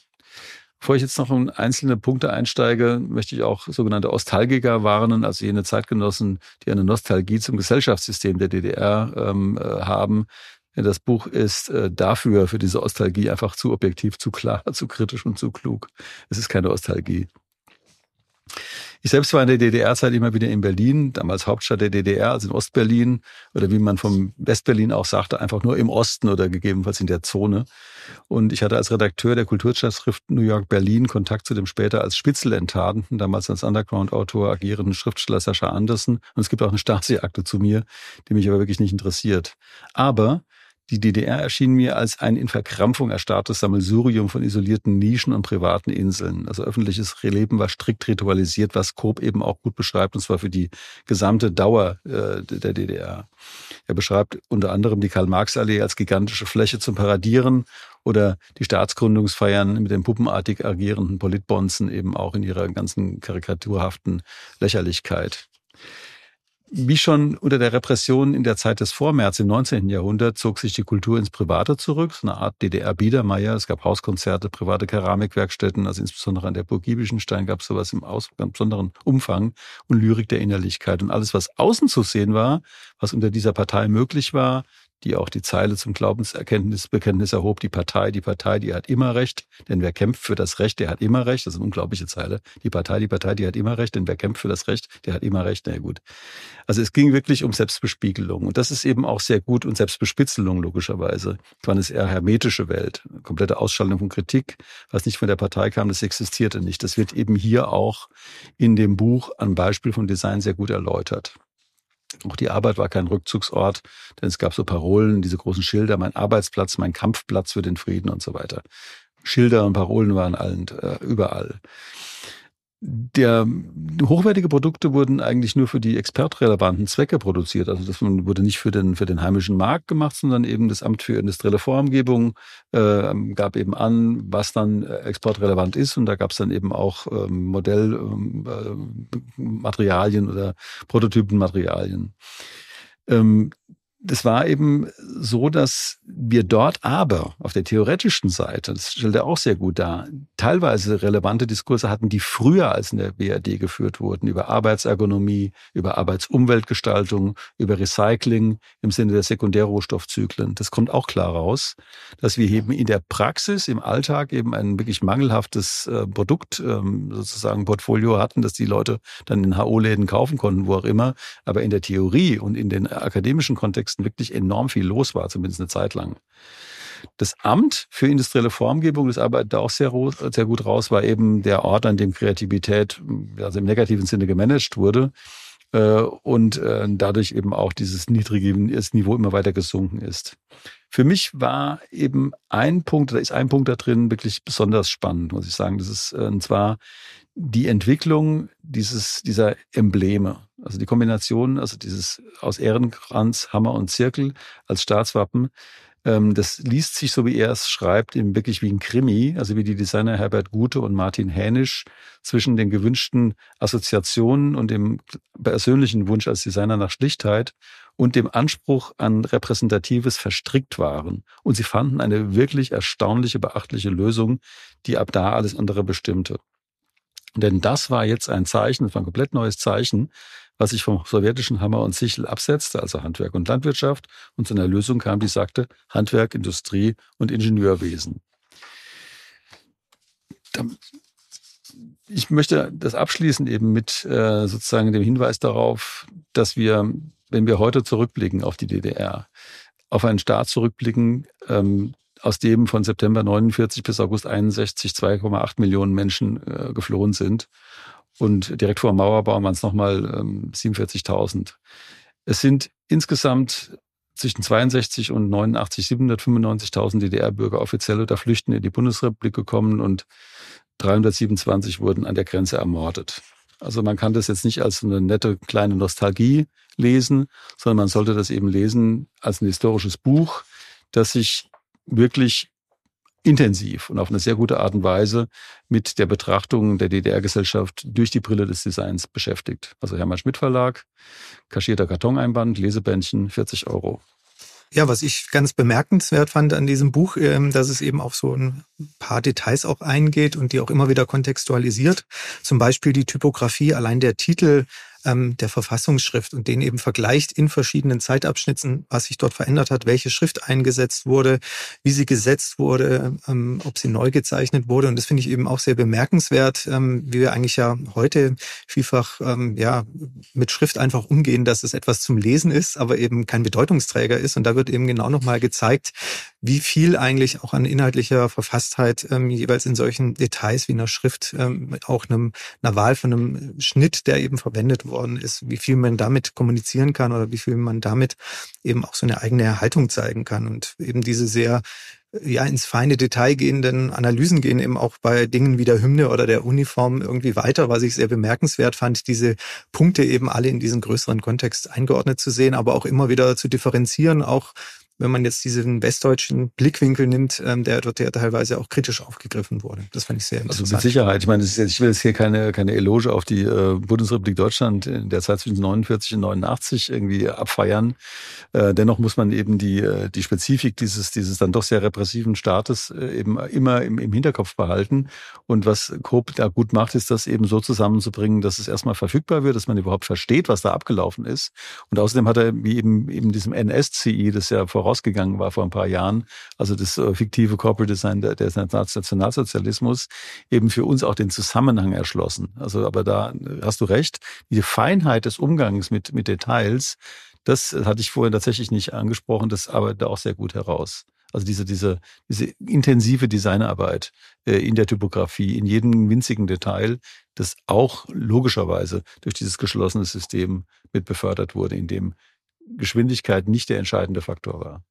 Bevor ich jetzt noch in einzelne Punkte einsteige, möchte ich auch sogenannte Ostalgiker warnen, also jene Zeitgenossen, die eine Nostalgie zum Gesellschaftssystem der DDR ähm, äh, haben. Das Buch ist äh, dafür, für diese Ostalgie einfach zu objektiv, zu klar, zu kritisch und zu klug. Es ist keine Ostalgie. Ich selbst war in der DDR-Zeit immer wieder in Berlin, damals Hauptstadt der DDR, also in Ostberlin oder wie man vom Westberlin auch sagte, einfach nur im Osten oder gegebenenfalls in der Zone. Und ich hatte als Redakteur der Kulturzeitschrift New York Berlin Kontakt zu dem später als Spitzel enttarnten, damals als Underground-Autor agierenden Schriftsteller Sascha Andersen. Und es gibt auch eine Stasi-Akte zu mir, die mich aber wirklich nicht interessiert. Aber die DDR erschien mir als ein in Verkrampfung erstarrtes Sammelsurium von isolierten Nischen und privaten Inseln. Also öffentliches Leben war strikt ritualisiert, was Koop eben auch gut beschreibt, und zwar für die gesamte Dauer äh, der DDR. Er beschreibt unter anderem die Karl-Marx-Allee als gigantische Fläche zum Paradieren oder die Staatsgründungsfeiern mit den puppenartig agierenden Politbonzen eben auch in ihrer ganzen karikaturhaften Lächerlichkeit. Wie schon unter der Repression in der Zeit des Vormärz im 19. Jahrhundert zog sich die Kultur ins Private zurück, so eine Art DDR-Biedermeier. Es gab Hauskonzerte, private Keramikwerkstätten, also insbesondere an der Burg Giebichenstein gab es sowas im ganz besonderen Umfang und Lyrik der Innerlichkeit. Und alles, was außen zu sehen war, was unter dieser Partei möglich war, die auch die Zeile zum Glaubenserkenntnisbekenntnis erhob, die Partei, die Partei, die hat immer Recht, denn wer kämpft für das Recht, der hat immer Recht. Das ist eine unglaubliche Zeile. Die Partei, die Partei, die hat immer Recht, denn wer kämpft für das Recht, der hat immer Recht. Na ja, gut. Also es ging wirklich um Selbstbespiegelung. Und das ist eben auch sehr gut und Selbstbespitzelung logischerweise. Es war eine eher hermetische Welt. Komplette Ausschaltung von Kritik. Was nicht von der Partei kam, das existierte nicht. Das wird eben hier auch in dem Buch am Beispiel von Design sehr gut erläutert. Auch die Arbeit war kein Rückzugsort, denn es gab so Parolen, diese großen Schilder, mein Arbeitsplatz, mein Kampfplatz für den Frieden und so weiter. Schilder und Parolen waren allen, äh, überall der hochwertige Produkte wurden eigentlich nur für die expertrelevanten Zwecke produziert. Also das wurde nicht für den für den heimischen Markt gemacht, sondern eben das Amt für industrielle Formgebung äh, gab eben an, was dann äh, exportrelevant ist und da gab es dann eben auch ähm, Modellmaterialien ähm, äh, oder Prototypenmaterialien. Ähm, das war eben so, dass wir dort aber auf der theoretischen Seite, das stellt er auch sehr gut dar, teilweise relevante Diskurse hatten, die früher als in der BRD geführt wurden, über Arbeitsergonomie, über Arbeitsumweltgestaltung, über Recycling im Sinne der Sekundärrohstoffzyklen. Das kommt auch klar raus, dass wir eben in der Praxis, im Alltag eben ein wirklich mangelhaftes äh, Produkt ähm, sozusagen Portfolio hatten, das die Leute dann in HO-Läden kaufen konnten, wo auch immer. Aber in der Theorie und in den akademischen Kontexten Kontexten wirklich enorm viel los war, zumindest eine Zeit lang. Das Amt für industrielle Formgebung, das arbeitet da auch sehr, sehr gut raus, war eben der Ort, an dem Kreativität also im negativen Sinne gemanagt wurde äh, und äh, dadurch eben auch dieses niedrige Niveau immer weiter gesunken ist. Für mich war eben ein Punkt, da ist ein Punkt da drin wirklich besonders spannend, muss ich sagen. Das ist, äh, und zwar die Entwicklung dieses, dieser Embleme. Also die Kombination, also dieses aus Ehrenkranz, Hammer und Zirkel als Staatswappen, ähm, das liest sich, so wie er es schreibt, eben wirklich wie ein Krimi, also wie die Designer Herbert Gute und Martin Hänisch zwischen den gewünschten Assoziationen und dem persönlichen Wunsch als Designer nach Schlichtheit und dem Anspruch an Repräsentatives verstrickt waren. Und sie fanden eine wirklich erstaunliche, beachtliche Lösung, die ab da alles andere bestimmte. Denn das war jetzt ein Zeichen, das war ein komplett neues Zeichen, was sich vom sowjetischen Hammer und Sichel absetzte, also Handwerk und Landwirtschaft, und zu einer Lösung kam, die sagte Handwerk, Industrie und Ingenieurwesen. Ich möchte das abschließen eben mit äh, sozusagen dem Hinweis darauf, dass wir, wenn wir heute zurückblicken auf die DDR, auf einen Staat zurückblicken, ähm, aus dem von September 49 bis August 61 2,8 Millionen Menschen äh, geflohen sind. Und direkt vor dem Mauerbau waren es nochmal ähm, 47.000. Es sind insgesamt zwischen 62 und 89 795.000 DDR-Bürger offiziell oder flüchten in die Bundesrepublik gekommen und 327 wurden an der Grenze ermordet. Also man kann das jetzt nicht als eine nette kleine Nostalgie lesen, sondern man sollte das eben lesen als ein historisches Buch, das sich wirklich intensiv und auf eine sehr gute Art und Weise mit der Betrachtung der DDR-Gesellschaft durch die Brille des Designs beschäftigt. Also Hermann Schmidt Verlag, kaschierter Kartoneinband, Lesebändchen, 40 Euro. Ja, was ich ganz bemerkenswert fand an diesem Buch, ähm, dass es eben auf so ein paar Details auch eingeht und die auch immer wieder kontextualisiert. Zum Beispiel die Typografie, allein der Titel ähm, der Verfassungsschrift und den eben vergleicht in verschiedenen Zeitabschnitten, was sich dort verändert hat, welche Schrift eingesetzt wurde, wie sie gesetzt wurde, ähm, ob sie neu gezeichnet wurde. Und das finde ich eben auch sehr bemerkenswert, ähm, wie wir eigentlich ja heute vielfach ähm, ja mit Schrift einfach umgehen, dass es etwas zum Lesen ist, aber eben kein Bedeutungsträger ist. Und da wird eben genau nochmal gezeigt, wie viel eigentlich auch an inhaltlicher Verfasstheit ähm, jeweils in solchen Details wie einer Schrift, ähm, auch einem, einer Wahl von einem Schnitt, der eben verwendet worden ist, wie viel man damit kommunizieren kann oder wie viel man damit eben auch so eine eigene Haltung zeigen kann und eben diese sehr ja ins feine Detail gehenden Analysen gehen eben auch bei Dingen wie der Hymne oder der Uniform irgendwie weiter, was ich sehr bemerkenswert fand, diese Punkte eben alle in diesen größeren Kontext eingeordnet zu sehen, aber auch immer wieder zu differenzieren, auch wenn man jetzt diesen westdeutschen Blickwinkel nimmt, ähm, der dort ja teilweise auch kritisch aufgegriffen wurde. Das fand ich sehr interessant. Also mit Sicherheit. Ich meine, ich will jetzt hier keine, keine Eloge auf die äh, Bundesrepublik Deutschland in der Zeit zwischen 49 und 89 irgendwie abfeiern. Äh, dennoch muss man eben die, äh, die Spezifik dieses, dieses dann doch sehr repressiven Staates äh, eben immer im, im Hinterkopf behalten. Und was Coop da gut macht, ist das eben so zusammenzubringen, dass es erstmal verfügbar wird, dass man überhaupt versteht, was da abgelaufen ist. Und außerdem hat er wie eben, eben diesem NSCI, das ja vor vorausgegangen war vor ein paar Jahren, also das äh, fiktive Corporate Design der, der Nationalsozialismus, eben für uns auch den Zusammenhang erschlossen. Also, aber da äh, hast du recht, die Feinheit des Umgangs mit, mit Details, das hatte ich vorhin tatsächlich nicht angesprochen, das arbeitet auch sehr gut heraus. Also diese, diese, diese intensive Designarbeit äh, in der Typografie, in jedem winzigen Detail, das auch logischerweise durch dieses geschlossene System mit befördert wurde, in dem Geschwindigkeit nicht der entscheidende Faktor war.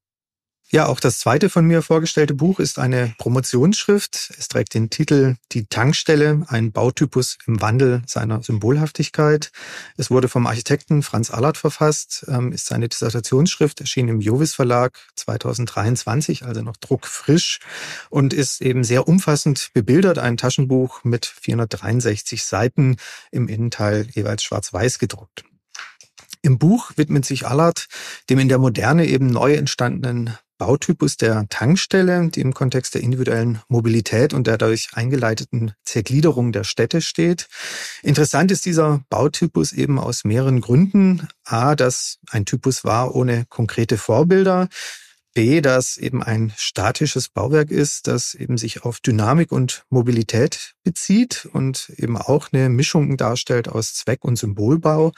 Ja, auch das zweite von mir vorgestellte Buch ist eine Promotionsschrift. Es trägt den Titel Die Tankstelle, ein Bautypus im Wandel seiner Symbolhaftigkeit. Es wurde vom Architekten Franz Allert verfasst, ähm, ist seine Dissertationsschrift, erschien im Jovis Verlag 2023, also noch druckfrisch und ist eben sehr umfassend bebildert. Ein Taschenbuch mit 463 Seiten, im Innenteil jeweils schwarz-weiß gedruckt. Im Buch widmet sich Allard dem in der Moderne eben neu entstandenen Bautypus der Tankstelle, die im Kontext der individuellen Mobilität und der dadurch eingeleiteten Zergliederung der Städte steht. Interessant ist dieser Bautypus eben aus mehreren Gründen. A, dass ein Typus war ohne konkrete Vorbilder. B, dass eben ein statisches Bauwerk ist, das eben sich auf Dynamik und Mobilität bezieht und eben auch eine Mischung darstellt aus Zweck- und Symbolbau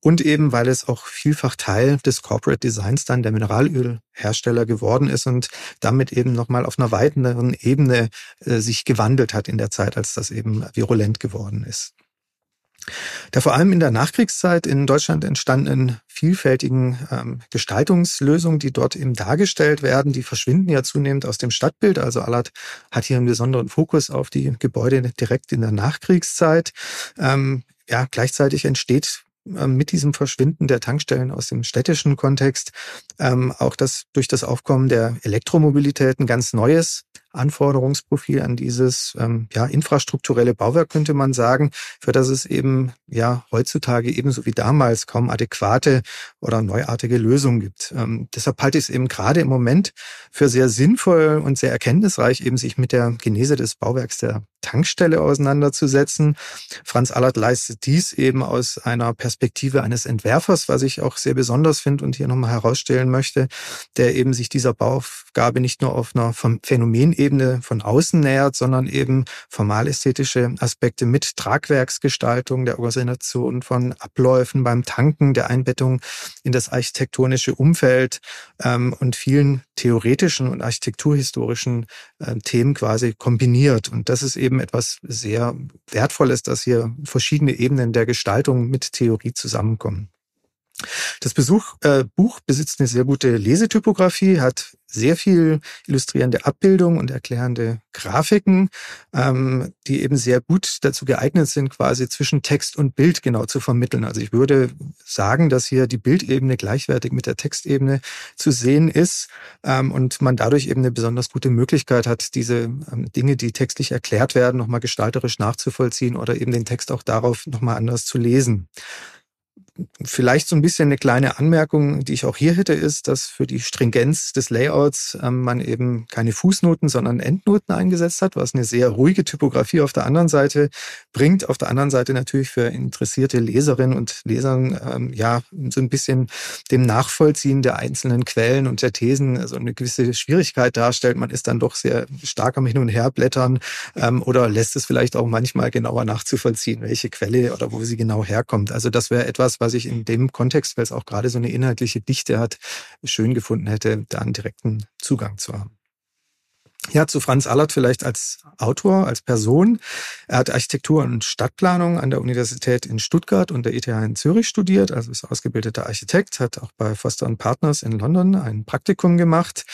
und eben, weil es auch vielfach Teil des Corporate Designs dann der Mineralölhersteller geworden ist und damit eben nochmal auf einer weiteren Ebene äh, sich gewandelt hat in der Zeit, als das eben virulent geworden ist. Der vor allem in der Nachkriegszeit in Deutschland entstandenen vielfältigen ähm, Gestaltungslösungen, die dort eben dargestellt werden, die verschwinden ja zunehmend aus dem Stadtbild. Also Allard hat hier einen besonderen Fokus auf die Gebäude direkt in der Nachkriegszeit. Ähm, ja, gleichzeitig entsteht ähm, mit diesem Verschwinden der Tankstellen aus dem städtischen Kontext ähm, auch das durch das Aufkommen der Elektromobilität ein ganz neues Anforderungsprofil an dieses ähm, ja, infrastrukturelle Bauwerk, könnte man sagen, für das es eben ja heutzutage ebenso wie damals kaum adäquate oder neuartige Lösungen gibt. Ähm, deshalb halte ich es eben gerade im Moment für sehr sinnvoll und sehr erkenntnisreich, eben sich mit der Genese des Bauwerks der Tankstelle auseinanderzusetzen. Franz Allert leistet dies eben aus einer Perspektive eines Entwerfers, was ich auch sehr besonders finde und hier nochmal herausstellen möchte, der eben sich dieser Bauaufgabe nicht nur auf einer Phänomenebene von außen nähert, sondern eben formalästhetische Aspekte mit Tragwerksgestaltung, der Organisation von Abläufen beim Tanken, der Einbettung in das architektonische Umfeld ähm, und vielen theoretischen und architekturhistorischen äh, Themen quasi kombiniert. Und das ist eben etwas sehr Wertvolles, dass hier verschiedene Ebenen der Gestaltung mit Theorie zusammenkommen. Das Besuch, äh, Buch besitzt eine sehr gute Lesetypografie, hat sehr viel illustrierende Abbildungen und erklärende Grafiken, ähm, die eben sehr gut dazu geeignet sind, quasi zwischen Text und Bild genau zu vermitteln. Also ich würde sagen, dass hier die Bildebene gleichwertig mit der Textebene zu sehen ist ähm, und man dadurch eben eine besonders gute Möglichkeit hat, diese ähm, Dinge, die textlich erklärt werden, nochmal gestalterisch nachzuvollziehen oder eben den Text auch darauf nochmal anders zu lesen vielleicht so ein bisschen eine kleine Anmerkung, die ich auch hier hätte, ist, dass für die Stringenz des Layouts ähm, man eben keine Fußnoten, sondern Endnoten eingesetzt hat, was eine sehr ruhige Typografie auf der anderen Seite bringt. Auf der anderen Seite natürlich für interessierte Leserinnen und Lesern ähm, ja so ein bisschen dem Nachvollziehen der einzelnen Quellen und der Thesen also eine gewisse Schwierigkeit darstellt. Man ist dann doch sehr stark am Hin und Her blättern ähm, oder lässt es vielleicht auch manchmal genauer nachzuvollziehen, welche Quelle oder wo sie genau herkommt. Also das wäre etwas, was ich in dem Kontext, weil es auch gerade so eine inhaltliche Dichte hat, schön gefunden hätte, da einen direkten Zugang zu haben. Ja, zu Franz Allert vielleicht als Autor, als Person. Er hat Architektur und Stadtplanung an der Universität in Stuttgart und der ETH in Zürich studiert, also ist ausgebildeter Architekt, hat auch bei Foster Partners in London ein Praktikum gemacht,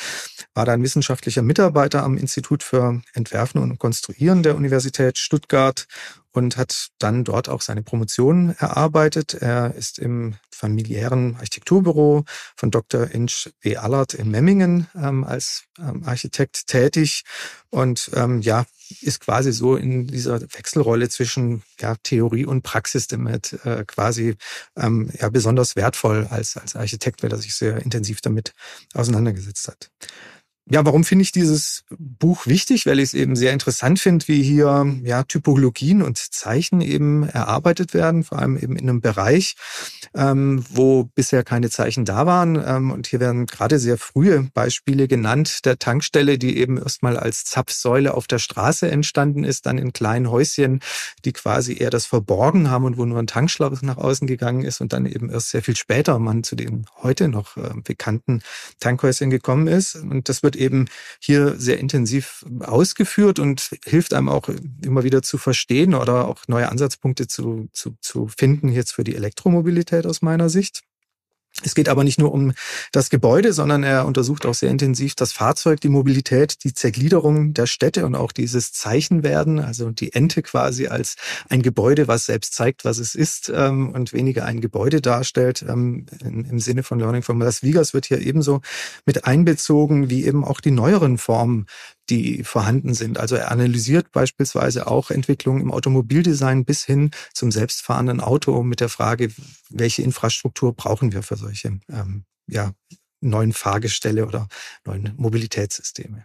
war dann wissenschaftlicher Mitarbeiter am Institut für Entwerfen und Konstruieren der Universität Stuttgart und hat dann dort auch seine Promotion erarbeitet. Er ist im familiären Architekturbüro von Dr. Inch W. Allard in Memmingen ähm, als ähm, Architekt tätig und ähm, ja, ist quasi so in dieser Wechselrolle zwischen ja, Theorie und Praxis damit äh, quasi ähm, ja, besonders wertvoll als, als Architekt, weil er sich sehr intensiv damit auseinandergesetzt hat. Ja, warum finde ich dieses Buch wichtig? Weil ich es eben sehr interessant finde, wie hier ja, Typologien und Zeichen eben erarbeitet werden, vor allem eben in einem Bereich, ähm, wo bisher keine Zeichen da waren. Ähm, und hier werden gerade sehr frühe Beispiele genannt der Tankstelle, die eben erstmal als Zapfsäule auf der Straße entstanden ist, dann in kleinen Häuschen, die quasi eher das verborgen haben und wo nur ein Tankschlauch nach außen gegangen ist und dann eben erst sehr viel später man zu den heute noch äh, bekannten Tankhäuschen gekommen ist. Und das wird eben hier sehr intensiv ausgeführt und hilft einem auch immer wieder zu verstehen oder auch neue Ansatzpunkte zu, zu, zu finden jetzt für die Elektromobilität aus meiner Sicht. Es geht aber nicht nur um das Gebäude, sondern er untersucht auch sehr intensiv das Fahrzeug, die Mobilität, die Zergliederung der Städte und auch dieses Zeichenwerden, also die Ente quasi als ein Gebäude, was selbst zeigt, was es ist ähm, und weniger ein Gebäude darstellt. Ähm, Im Sinne von Learning from Las Vegas wird hier ebenso mit einbezogen, wie eben auch die neueren Formen die vorhanden sind. Also er analysiert beispielsweise auch Entwicklungen im Automobildesign bis hin zum selbstfahrenden Auto mit der Frage, welche Infrastruktur brauchen wir für solche ähm, ja, neuen Fahrgestelle oder neuen Mobilitätssysteme.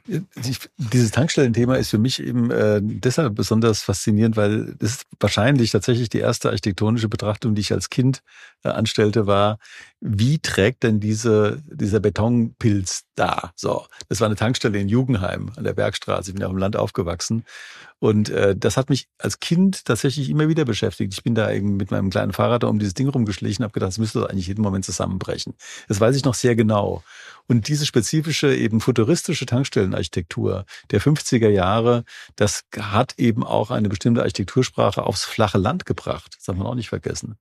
Dieses Tankstellenthema ist für mich eben äh, deshalb besonders faszinierend, weil ist wahrscheinlich tatsächlich die erste architektonische Betrachtung, die ich als Kind äh, anstellte, war, wie trägt denn diese, dieser Betonpilz da? So, das war eine Tankstelle in Jugendheim an der Bergstraße. Ich bin ja auf dem Land aufgewachsen. Und äh, das hat mich als Kind tatsächlich immer wieder beschäftigt. Ich bin da eben mit meinem kleinen Fahrrad da um dieses Ding rumgeschlichen, habe gedacht, das müsste eigentlich jeden Moment zusammenbrechen. Das weiß ich noch sehr genau. Und diese spezifische, eben futuristische Tankstellenarchitektur der 50er Jahre, das hat eben auch eine bestimmte Architektursprache aufs flache Land gebracht. Das darf man auch nicht vergessen.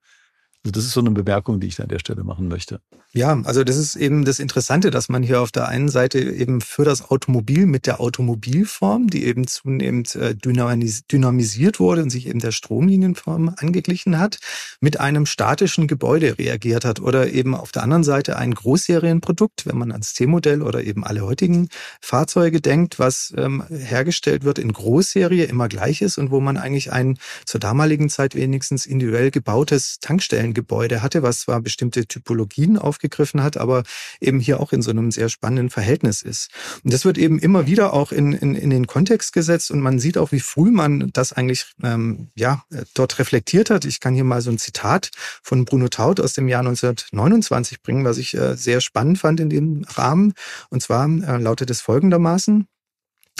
Also das ist so eine Bemerkung, die ich da an der Stelle machen möchte. Ja, also das ist eben das Interessante, dass man hier auf der einen Seite eben für das Automobil mit der Automobilform, die eben zunehmend äh, dynamisiert wurde und sich eben der Stromlinienform angeglichen hat, mit einem statischen Gebäude reagiert hat oder eben auf der anderen Seite ein Großserienprodukt, wenn man ans C-Modell oder eben alle heutigen Fahrzeuge denkt, was ähm, hergestellt wird in Großserie immer gleich ist und wo man eigentlich ein zur damaligen Zeit wenigstens individuell gebautes Tankstellen Gebäude hatte, was zwar bestimmte Typologien aufgegriffen hat, aber eben hier auch in so einem sehr spannenden Verhältnis ist. Und das wird eben immer wieder auch in, in, in den Kontext gesetzt und man sieht auch, wie früh man das eigentlich ähm, ja, dort reflektiert hat. Ich kann hier mal so ein Zitat von Bruno Taut aus dem Jahr 1929 bringen, was ich äh, sehr spannend fand in dem Rahmen. Und zwar äh, lautet es folgendermaßen.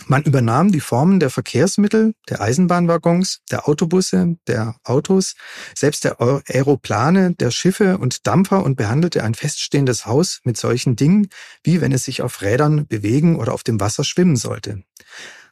Man übernahm die Formen der Verkehrsmittel, der Eisenbahnwaggons, der Autobusse, der Autos, selbst der Aeroplane, der Schiffe und Dampfer und behandelte ein feststehendes Haus mit solchen Dingen, wie wenn es sich auf Rädern bewegen oder auf dem Wasser schwimmen sollte.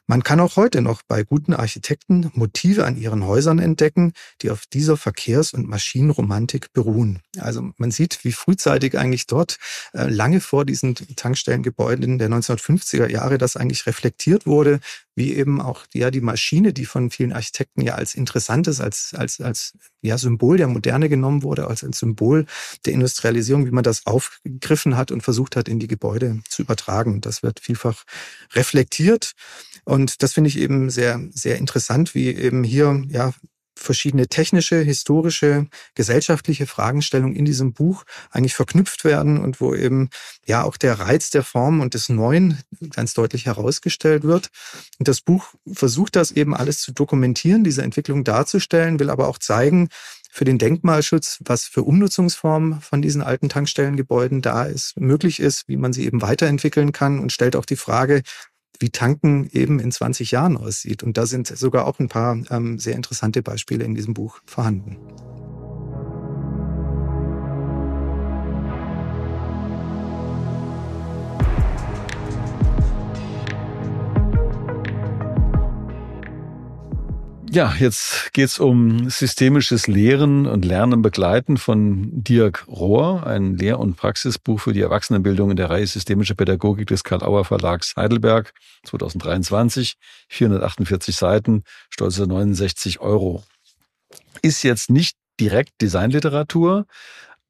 Man kann auch heute noch bei guten Architekten Motive an ihren Häusern entdecken, die auf dieser Verkehrs- und Maschinenromantik beruhen. Also man sieht, wie frühzeitig eigentlich dort, äh, lange vor diesen Tankstellengebäuden der 1950er Jahre, das eigentlich reflektiert wurde, wie eben auch ja die Maschine, die von vielen Architekten ja als interessantes, als als als ja Symbol der Moderne genommen wurde, als ein Symbol der Industrialisierung, wie man das aufgegriffen hat und versucht hat in die Gebäude zu übertragen. Das wird vielfach reflektiert und das finde ich eben sehr sehr interessant, wie eben hier ja verschiedene technische, historische, gesellschaftliche Fragestellungen in diesem Buch eigentlich verknüpft werden und wo eben ja auch der Reiz der Form und des Neuen ganz deutlich herausgestellt wird. Und das Buch versucht das eben alles zu dokumentieren, diese Entwicklung darzustellen, will aber auch zeigen, für den Denkmalschutz, was für Umnutzungsformen von diesen alten Tankstellengebäuden da ist, möglich ist, wie man sie eben weiterentwickeln kann und stellt auch die Frage, wie Tanken eben in 20 Jahren aussieht. Und da sind sogar auch ein paar ähm, sehr interessante Beispiele in diesem Buch vorhanden. Ja, jetzt geht's um systemisches Lehren und Lernen begleiten von Dirk Rohr, ein Lehr- und Praxisbuch für die Erwachsenenbildung in der Reihe Systemische Pädagogik des Karl-Auer Verlags Heidelberg 2023, 448 Seiten, stolze 69 Euro. Ist jetzt nicht direkt Designliteratur,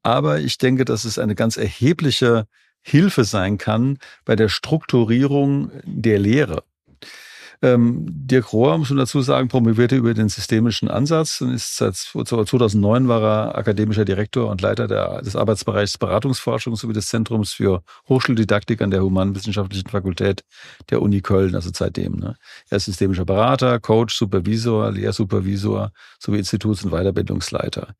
aber ich denke, dass es eine ganz erhebliche Hilfe sein kann bei der Strukturierung der Lehre. Ähm, Dirk Rohr, muss man dazu sagen, promovierte über den systemischen Ansatz und ist seit 2009 war er akademischer Direktor und Leiter der, des Arbeitsbereichs Beratungsforschung sowie des Zentrums für Hochschuldidaktik an der Humanwissenschaftlichen Fakultät der Uni Köln, also seitdem. Ne? Er ist systemischer Berater, Coach, Supervisor, Lehrsupervisor sowie Instituts- und Weiterbildungsleiter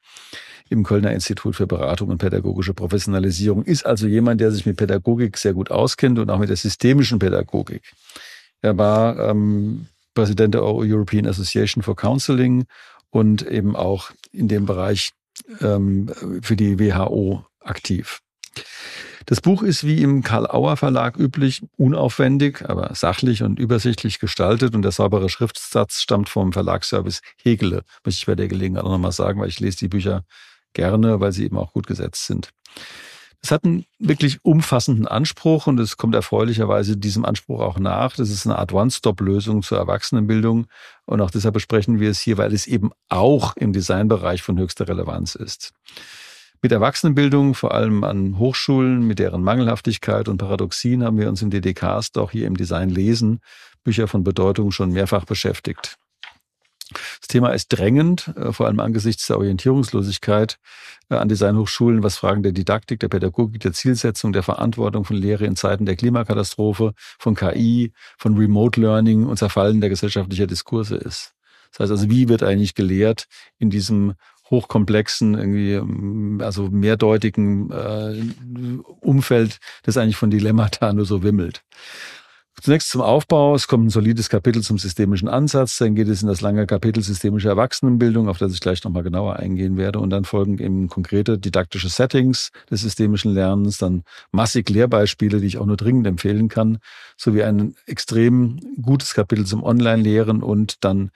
im Kölner Institut für Beratung und pädagogische Professionalisierung, ist also jemand, der sich mit Pädagogik sehr gut auskennt und auch mit der systemischen Pädagogik. Er war ähm, Präsident der European Association for Counseling und eben auch in dem Bereich ähm, für die WHO aktiv. Das Buch ist wie im Karl-Auer Verlag üblich unaufwendig, aber sachlich und übersichtlich gestaltet und der saubere Schriftsatz stammt vom Verlagsservice Hegele, möchte ich bei der Gelegenheit auch nochmal sagen, weil ich lese die Bücher gerne, weil sie eben auch gut gesetzt sind. Es hat einen wirklich umfassenden Anspruch und es kommt erfreulicherweise diesem Anspruch auch nach. Das ist eine Art One-Stop-Lösung zur Erwachsenenbildung und auch deshalb besprechen wir es hier, weil es eben auch im Designbereich von höchster Relevanz ist. Mit Erwachsenenbildung, vor allem an Hochschulen, mit deren Mangelhaftigkeit und Paradoxien haben wir uns im DDKs auch hier im Design lesen, Bücher von Bedeutung schon mehrfach beschäftigt. Das Thema ist drängend, äh, vor allem angesichts der Orientierungslosigkeit äh, an Designhochschulen, was Fragen der Didaktik, der Pädagogik, der Zielsetzung, der Verantwortung von Lehre in Zeiten der Klimakatastrophe, von KI, von Remote Learning und Zerfallen der gesellschaftlicher Diskurse ist. Das heißt also, wie wird eigentlich gelehrt in diesem hochkomplexen, irgendwie, ähm, also mehrdeutigen äh, Umfeld, das eigentlich von Dilemmata nur so wimmelt. Zunächst zum Aufbau. Es kommt ein solides Kapitel zum systemischen Ansatz. Dann geht es in das lange Kapitel systemische Erwachsenenbildung, auf das ich gleich nochmal genauer eingehen werde. Und dann folgen eben konkrete didaktische Settings des systemischen Lernens, dann massig Lehrbeispiele, die ich auch nur dringend empfehlen kann, sowie ein extrem gutes Kapitel zum Online-Lehren und dann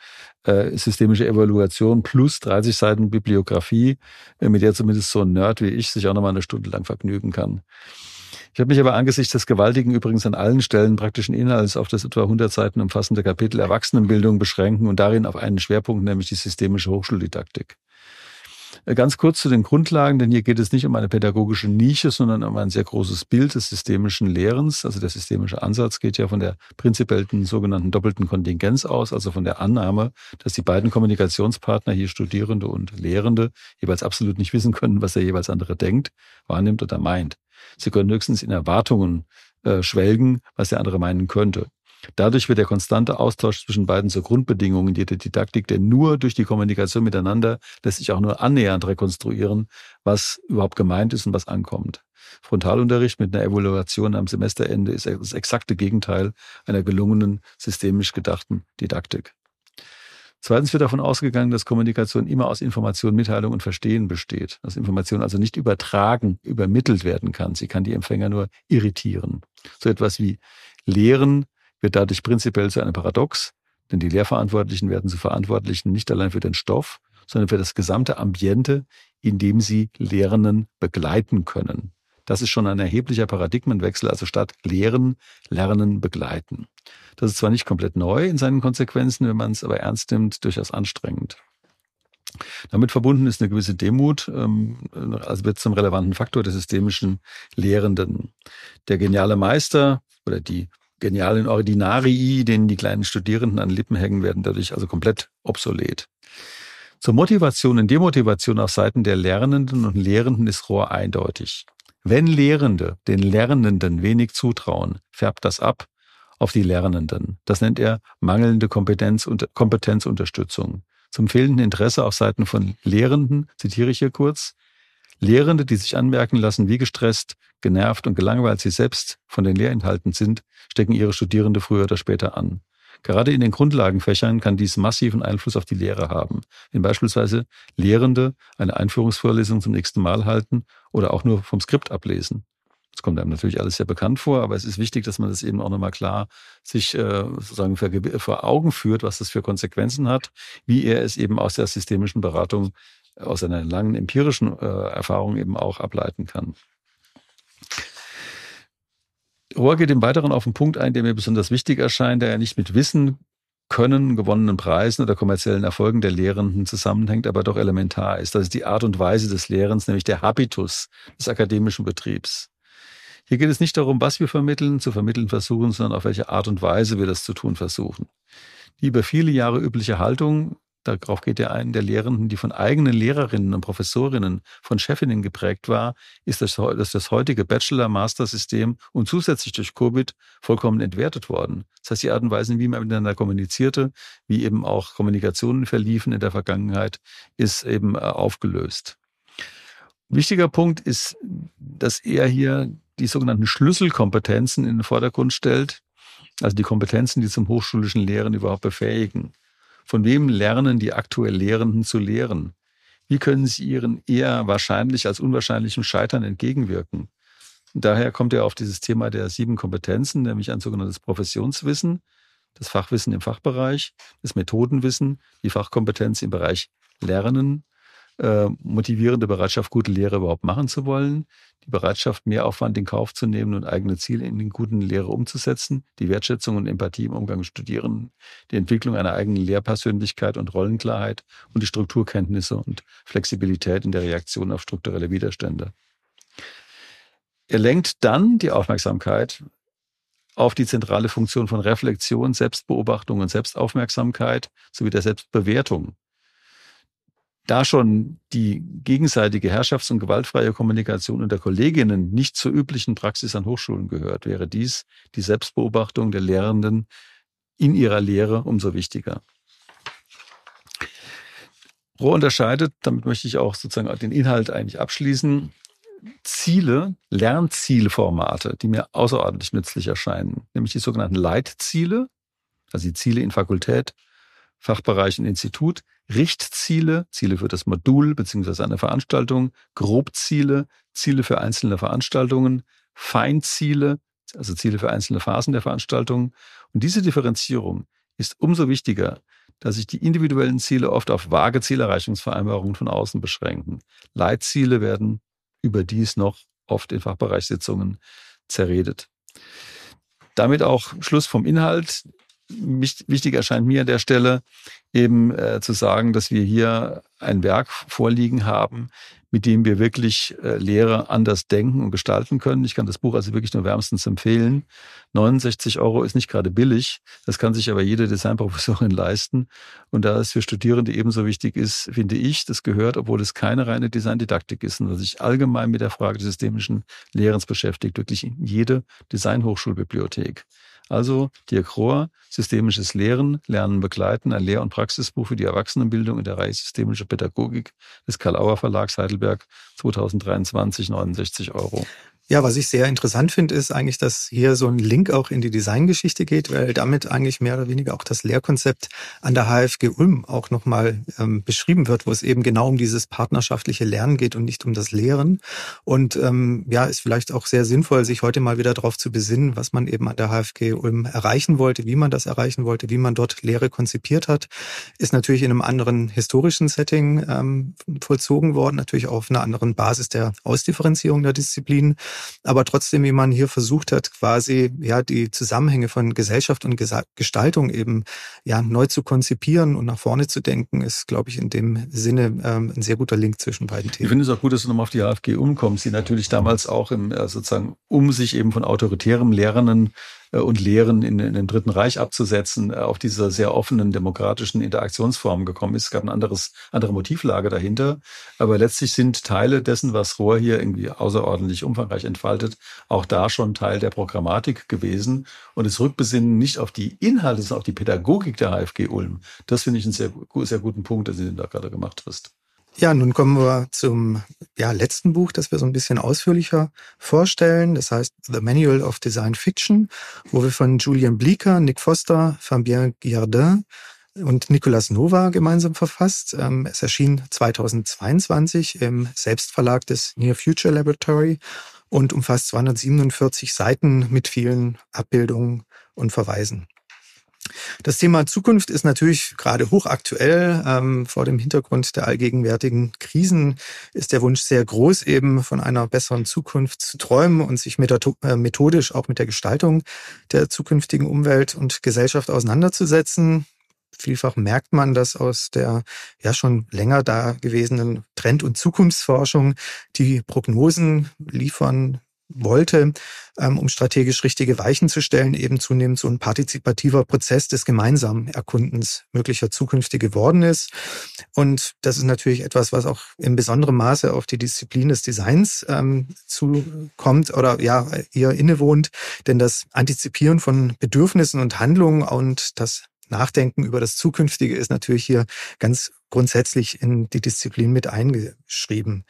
äh, systemische Evaluation plus 30 Seiten Bibliografie, äh, mit der zumindest so ein Nerd wie ich sich auch nochmal eine Stunde lang vergnügen kann. Ich habe mich aber angesichts des gewaltigen, übrigens an allen Stellen praktischen Inhalts auf das etwa 100 Seiten umfassende Kapitel Erwachsenenbildung beschränken und darin auf einen Schwerpunkt, nämlich die systemische Hochschuldidaktik. Äh, ganz kurz zu den Grundlagen, denn hier geht es nicht um eine pädagogische Nische, sondern um ein sehr großes Bild des systemischen Lehrens. Also der systemische Ansatz geht ja von der prinzipiellen sogenannten doppelten Kontingenz aus, also von der Annahme, dass die beiden Kommunikationspartner, hier Studierende und Lehrende, jeweils absolut nicht wissen können, was der jeweils andere denkt, wahrnimmt oder meint. Sie können höchstens in Erwartungen äh, schwelgen, was der andere meinen könnte. Dadurch wird der konstante Austausch zwischen beiden zur Grundbedingung in jeder Didaktik, denn nur durch die Kommunikation miteinander lässt sich auch nur annähernd rekonstruieren, was überhaupt gemeint ist und was ankommt. Frontalunterricht mit einer Evaluation am Semesterende ist das exakte Gegenteil einer gelungenen, systemisch gedachten Didaktik. Zweitens wird davon ausgegangen, dass Kommunikation immer aus Information, Mitteilung und Verstehen besteht. Dass Information also nicht übertragen, übermittelt werden kann. Sie kann die Empfänger nur irritieren. So etwas wie Lehren wird dadurch prinzipiell zu einem Paradox, denn die Lehrverantwortlichen werden zu Verantwortlichen nicht allein für den Stoff, sondern für das gesamte Ambiente, in dem sie Lehrenden begleiten können. Das ist schon ein erheblicher Paradigmenwechsel, also statt Lehren, Lernen, Begleiten. Das ist zwar nicht komplett neu in seinen Konsequenzen, wenn man es aber ernst nimmt, durchaus anstrengend. Damit verbunden ist eine gewisse Demut, ähm, also wird zum relevanten Faktor des systemischen Lehrenden. Der geniale Meister oder die genialen Ordinarii, denen die kleinen Studierenden an Lippen hängen, werden dadurch also komplett obsolet. Zur Motivation und Demotivation auf Seiten der Lernenden und Lehrenden ist Rohr eindeutig. Wenn Lehrende den Lernenden wenig zutrauen, färbt das ab auf die Lernenden. Das nennt er mangelnde Kompetenz und Kompetenzunterstützung. Zum fehlenden Interesse auf Seiten von Lehrenden, zitiere ich hier kurz, Lehrende, die sich anmerken lassen, wie gestresst, genervt und gelangweilt sie selbst von den Lehrinhalten sind, stecken ihre Studierende früher oder später an. Gerade in den Grundlagenfächern kann dies massiven Einfluss auf die Lehre haben. Wenn beispielsweise Lehrende eine Einführungsvorlesung zum nächsten Mal halten oder auch nur vom Skript ablesen. Das kommt einem natürlich alles sehr bekannt vor, aber es ist wichtig, dass man das eben auch nochmal klar sich äh, sozusagen vor Augen führt, was das für Konsequenzen hat, wie er es eben aus der systemischen Beratung, aus einer langen empirischen äh, Erfahrung eben auch ableiten kann. Rohr geht im Weiteren auf einen Punkt ein, der mir besonders wichtig erscheint, der ja nicht mit Wissen, Können, gewonnenen Preisen oder kommerziellen Erfolgen der Lehrenden zusammenhängt, aber doch elementar ist. Das ist die Art und Weise des Lehrens, nämlich der Habitus des akademischen Betriebs. Hier geht es nicht darum, was wir vermitteln, zu vermitteln versuchen, sondern auf welche Art und Weise wir das zu tun versuchen. Die über viele Jahre übliche Haltung, darauf geht ja ein, der Lehrenden, die von eigenen Lehrerinnen und Professorinnen, von Chefinnen geprägt war, ist das, dass das heutige Bachelor-Master-System und zusätzlich durch Covid vollkommen entwertet worden. Das heißt, die Art und Weise, wie man miteinander kommunizierte, wie eben auch Kommunikationen verliefen in der Vergangenheit, ist eben äh, aufgelöst. Wichtiger Punkt ist, dass er hier die sogenannten Schlüsselkompetenzen in den Vordergrund stellt, also die Kompetenzen, die zum hochschulischen Lehren überhaupt befähigen. Von wem lernen die aktuell Lehrenden zu lehren? Wie können sie ihren eher wahrscheinlich als unwahrscheinlichen Scheitern entgegenwirken? Daher kommt er auf dieses Thema der sieben Kompetenzen, nämlich ein sogenanntes Professionswissen, das Fachwissen im Fachbereich, das Methodenwissen, die Fachkompetenz im Bereich Lernen, äh, motivierende Bereitschaft, gute Lehre überhaupt machen zu wollen, die Bereitschaft, mehr Aufwand in Kauf zu nehmen und eigene Ziele in den guten Lehre umzusetzen, die Wertschätzung und Empathie im Umgang mit Studierenden, die Entwicklung einer eigenen Lehrpersönlichkeit und Rollenklarheit und die Strukturkenntnisse und Flexibilität in der Reaktion auf strukturelle Widerstände. Er lenkt dann die Aufmerksamkeit auf die zentrale Funktion von Reflexion, Selbstbeobachtung und Selbstaufmerksamkeit sowie der Selbstbewertung da schon die gegenseitige herrschafts- und gewaltfreie Kommunikation unter Kolleginnen nicht zur üblichen Praxis an Hochschulen gehört, wäre dies die Selbstbeobachtung der Lehrenden in ihrer Lehre umso wichtiger. Rohr unterscheidet, damit möchte ich auch sozusagen den Inhalt eigentlich abschließen, Ziele, Lernzielformate, die mir außerordentlich nützlich erscheinen, nämlich die sogenannten Leitziele, also die Ziele in Fakultät, Fachbereich und Institut, Richtziele, Ziele für das Modul bzw. eine Veranstaltung, Grobziele, Ziele für einzelne Veranstaltungen, Feinziele, also Ziele für einzelne Phasen der Veranstaltung. Und diese Differenzierung ist umso wichtiger, da sich die individuellen Ziele oft auf vage Zielerreichungsvereinbarungen von außen beschränken. Leitziele werden überdies noch oft in Fachbereichssitzungen zerredet. Damit auch Schluss vom Inhalt wichtig erscheint mir an der Stelle eben äh, zu sagen, dass wir hier ein Werk vorliegen haben, mit dem wir wirklich äh, Lehre anders denken und gestalten können. Ich kann das Buch also wirklich nur wärmstens empfehlen. 69 Euro ist nicht gerade billig. Das kann sich aber jede Designprofessorin leisten. Und da es für Studierende ebenso wichtig ist, finde ich, das gehört, obwohl es keine reine Designdidaktik ist, und sich allgemein mit der Frage des systemischen Lehrens beschäftigt, wirklich in jede Designhochschulbibliothek. Also Dirk Rohr, Systemisches Lehren, Lernen begleiten, ein Lehr- und Praxisbuch für die Erwachsenenbildung in der Reihe Systemische Pädagogik des Karl-Auer Verlags Heidelberg 2023, 69 Euro. Ja, was ich sehr interessant finde, ist eigentlich, dass hier so ein Link auch in die Designgeschichte geht, weil damit eigentlich mehr oder weniger auch das Lehrkonzept an der HFG Ulm auch nochmal ähm, beschrieben wird, wo es eben genau um dieses partnerschaftliche Lernen geht und nicht um das Lehren. Und ähm, ja, ist vielleicht auch sehr sinnvoll, sich heute mal wieder darauf zu besinnen, was man eben an der HFG Ulm erreichen wollte, wie man das erreichen wollte, wie man dort Lehre konzipiert hat. Ist natürlich in einem anderen historischen Setting ähm, vollzogen worden, natürlich auch auf einer anderen Basis der Ausdifferenzierung der Disziplinen aber trotzdem, wie man hier versucht hat, quasi ja die Zusammenhänge von Gesellschaft und Gestaltung eben ja neu zu konzipieren und nach vorne zu denken, ist, glaube ich, in dem Sinne ähm, ein sehr guter Link zwischen beiden Themen. Ich finde es auch gut, dass du nochmal auf die AfG umkommst, die natürlich damals auch im, äh, sozusagen, um sich eben von autoritärem Lehrenden und Lehren in, in dem Dritten Reich abzusetzen, äh, auf diese sehr offenen demokratischen Interaktionsformen gekommen ist. Es gab ein anderes, andere Motivlage dahinter. Aber letztlich sind Teile dessen, was Rohr hier irgendwie außerordentlich umfangreich entfaltet, auch da schon Teil der Programmatik gewesen. Und es Rückbesinnen nicht auf die Inhalte, sondern auf die Pädagogik der HFG Ulm. Das finde ich einen sehr, sehr guten Punkt, den du da gerade gemacht hast. Ja, nun kommen wir zum ja, letzten Buch, das wir so ein bisschen ausführlicher vorstellen. Das heißt The Manual of Design Fiction, wo wir von Julian Bleeker, Nick Foster, Fabien Guillardin und Nicolas Nova gemeinsam verfasst. Ähm, es erschien 2022 im Selbstverlag des Near Future Laboratory und umfasst 247 Seiten mit vielen Abbildungen und Verweisen. Das Thema Zukunft ist natürlich gerade hochaktuell. Ähm, vor dem Hintergrund der allgegenwärtigen Krisen ist der Wunsch sehr groß, eben von einer besseren Zukunft zu träumen und sich äh, methodisch auch mit der Gestaltung der zukünftigen Umwelt und Gesellschaft auseinanderzusetzen. Vielfach merkt man das aus der ja schon länger da gewesenen Trend- und Zukunftsforschung. Die Prognosen liefern wollte, ähm, um strategisch richtige Weichen zu stellen, eben zunehmend so ein partizipativer Prozess des gemeinsamen Erkundens möglicher Zukünfte geworden ist. Und das ist natürlich etwas, was auch in besonderem Maße auf die Disziplin des Designs ähm, zukommt oder ja, ihr innewohnt. Denn das Antizipieren von Bedürfnissen und Handlungen und das Nachdenken über das Zukünftige ist natürlich hier ganz grundsätzlich in die Disziplin mit eingeschrieben.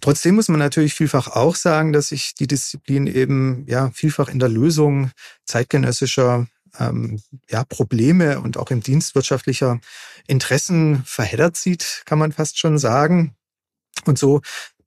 Trotzdem muss man natürlich vielfach auch sagen, dass sich die Disziplin eben ja vielfach in der Lösung zeitgenössischer ähm, ja, Probleme und auch im Dienst wirtschaftlicher Interessen verheddert sieht, kann man fast schon sagen. Und so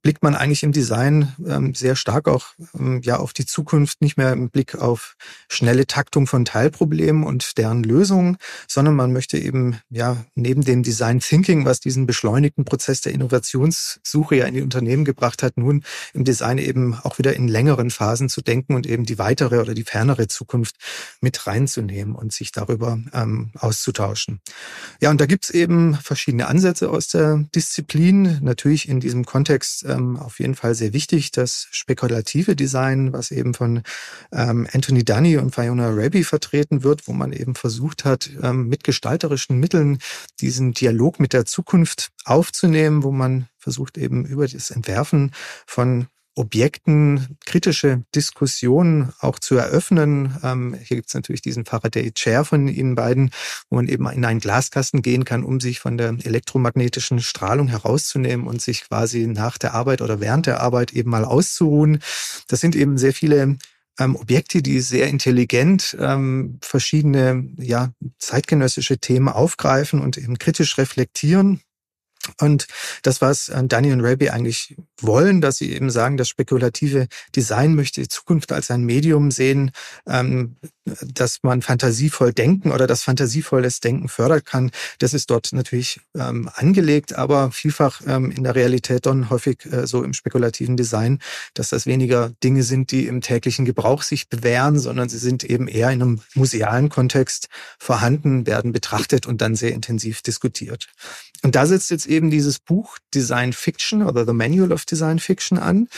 blickt man eigentlich im Design ähm, sehr stark auch ähm, ja auf die Zukunft, nicht mehr im Blick auf schnelle Taktung von Teilproblemen und deren Lösungen, sondern man möchte eben ja neben dem Design Thinking, was diesen beschleunigten Prozess der Innovationssuche ja in die Unternehmen gebracht hat, nun im Design eben auch wieder in längeren Phasen zu denken und eben die weitere oder die fernere Zukunft mit reinzunehmen und sich darüber ähm, auszutauschen. Ja, und da gibt's eben verschiedene Ansätze aus der Disziplin. Natürlich in diesem Kontext ähm, auf jeden Fall sehr wichtig, das spekulative Design, was eben von ähm, Anthony Dunny und Fiona Raby vertreten wird, wo man eben versucht hat, ähm, mit gestalterischen Mitteln diesen Dialog mit der Zukunft aufzunehmen, wo man versucht eben über das Entwerfen von Objekten kritische Diskussionen auch zu eröffnen. Ähm, hier gibt es natürlich diesen Faraday Chair von Ihnen beiden, wo man eben in einen Glaskasten gehen kann, um sich von der elektromagnetischen Strahlung herauszunehmen und sich quasi nach der Arbeit oder während der Arbeit eben mal auszuruhen. Das sind eben sehr viele ähm, Objekte, die sehr intelligent ähm, verschiedene ja, zeitgenössische Themen aufgreifen und eben kritisch reflektieren. Und das, was äh, Danny und Raby eigentlich wollen, dass sie eben sagen, das spekulative Design möchte die Zukunft als ein Medium sehen, ähm, dass man fantasievoll denken oder das fantasievolles Denken fördern kann. Das ist dort natürlich ähm, angelegt, aber vielfach ähm, in der Realität dann häufig äh, so im spekulativen Design, dass das weniger Dinge sind, die im täglichen Gebrauch sich bewähren, sondern sie sind eben eher in einem musealen Kontext vorhanden, werden betrachtet und dann sehr intensiv diskutiert. Und da setzt jetzt eben dieses Buch Design Fiction oder The Manual of Design Fiction an.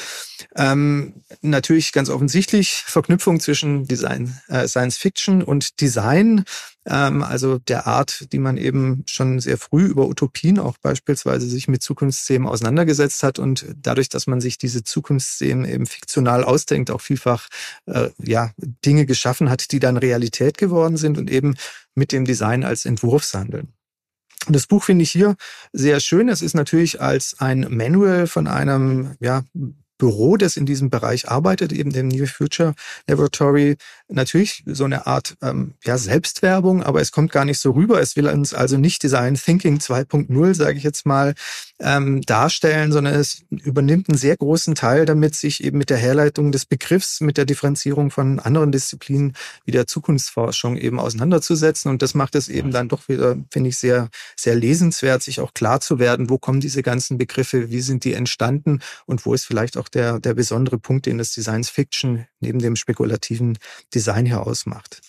Ähm, natürlich ganz offensichtlich Verknüpfung zwischen Design, äh, Science Fiction und Design, ähm, also der Art, die man eben schon sehr früh über Utopien auch beispielsweise sich mit Zukunftsthemen auseinandergesetzt hat und dadurch, dass man sich diese Zukunftsthemen eben fiktional ausdenkt, auch vielfach äh, ja Dinge geschaffen hat, die dann Realität geworden sind und eben mit dem Design als Entwurfshandeln. Und das Buch finde ich hier sehr schön. Es ist natürlich als ein Manual von einem ja, Büro, das in diesem Bereich arbeitet, eben dem New Future Laboratory, natürlich so eine Art ähm, ja, Selbstwerbung, aber es kommt gar nicht so rüber. Es will uns also nicht Design Thinking 2.0, sage ich jetzt mal, ähm, darstellen, sondern es übernimmt einen sehr großen Teil damit, sich eben mit der Herleitung des Begriffs, mit der Differenzierung von anderen Disziplinen wie der Zukunftsforschung eben auseinanderzusetzen. Und das macht es eben dann doch wieder, finde ich, sehr, sehr lesenswert, sich auch klar zu werden, wo kommen diese ganzen Begriffe, wie sind die entstanden und wo ist vielleicht auch der, der besondere Punkt, den das Designs Fiction neben dem spekulativen Design hier ausmacht.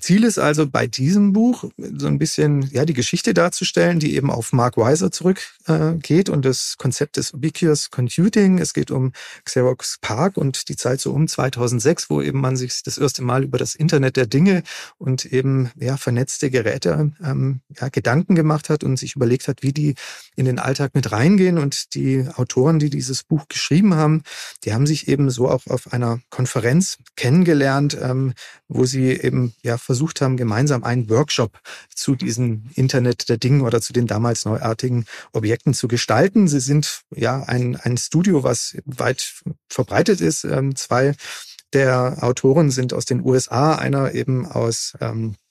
Ziel ist also bei diesem Buch so ein bisschen ja die Geschichte darzustellen, die eben auf Mark Weiser zurückgeht äh, und das Konzept des Ubiquitous Computing. Es geht um Xerox Park und die Zeit so um 2006, wo eben man sich das erste Mal über das Internet der Dinge und eben ja vernetzte Geräte ähm, ja, Gedanken gemacht hat und sich überlegt hat, wie die in den Alltag mit reingehen. Und die Autoren, die dieses Buch geschrieben haben, die haben sich eben so auch auf einer Konferenz kennengelernt, ähm, wo sie eben ja versucht haben, gemeinsam einen Workshop zu diesem Internet der Dinge oder zu den damals neuartigen Objekten zu gestalten. Sie sind ja ein, ein Studio, was weit verbreitet ist. Ähm, zwei der Autoren sind aus den USA, einer eben aus ähm, äh,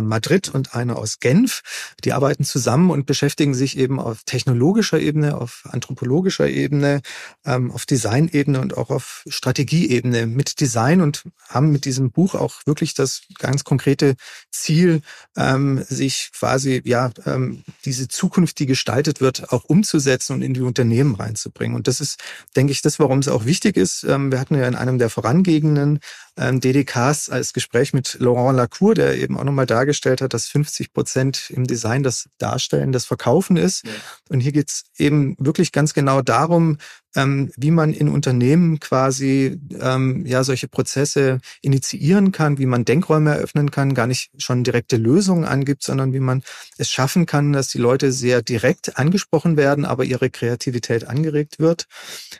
Madrid und eine aus Genf. Die arbeiten zusammen und beschäftigen sich eben auf technologischer Ebene, auf anthropologischer Ebene, ähm, auf Designebene und auch auf Strategieebene mit Design und haben mit diesem Buch auch wirklich das ganz konkrete Ziel, ähm, sich quasi ja ähm, diese Zukunft, die gestaltet wird, auch umzusetzen und in die Unternehmen reinzubringen. Und das ist, denke ich, das, warum es auch wichtig ist. wir hatten ja in einem der vorangehenden DDKs als Gespräch mit Laurent Lacour, der eben auch nochmal dargestellt hat, dass 50 Prozent im Design das Darstellen, das Verkaufen ist. Ja. Und hier geht's eben wirklich ganz genau darum, ähm, wie man in Unternehmen quasi ähm, ja solche Prozesse initiieren kann, wie man Denkräume eröffnen kann, gar nicht schon direkte Lösungen angibt, sondern wie man es schaffen kann, dass die Leute sehr direkt angesprochen werden, aber ihre Kreativität angeregt wird.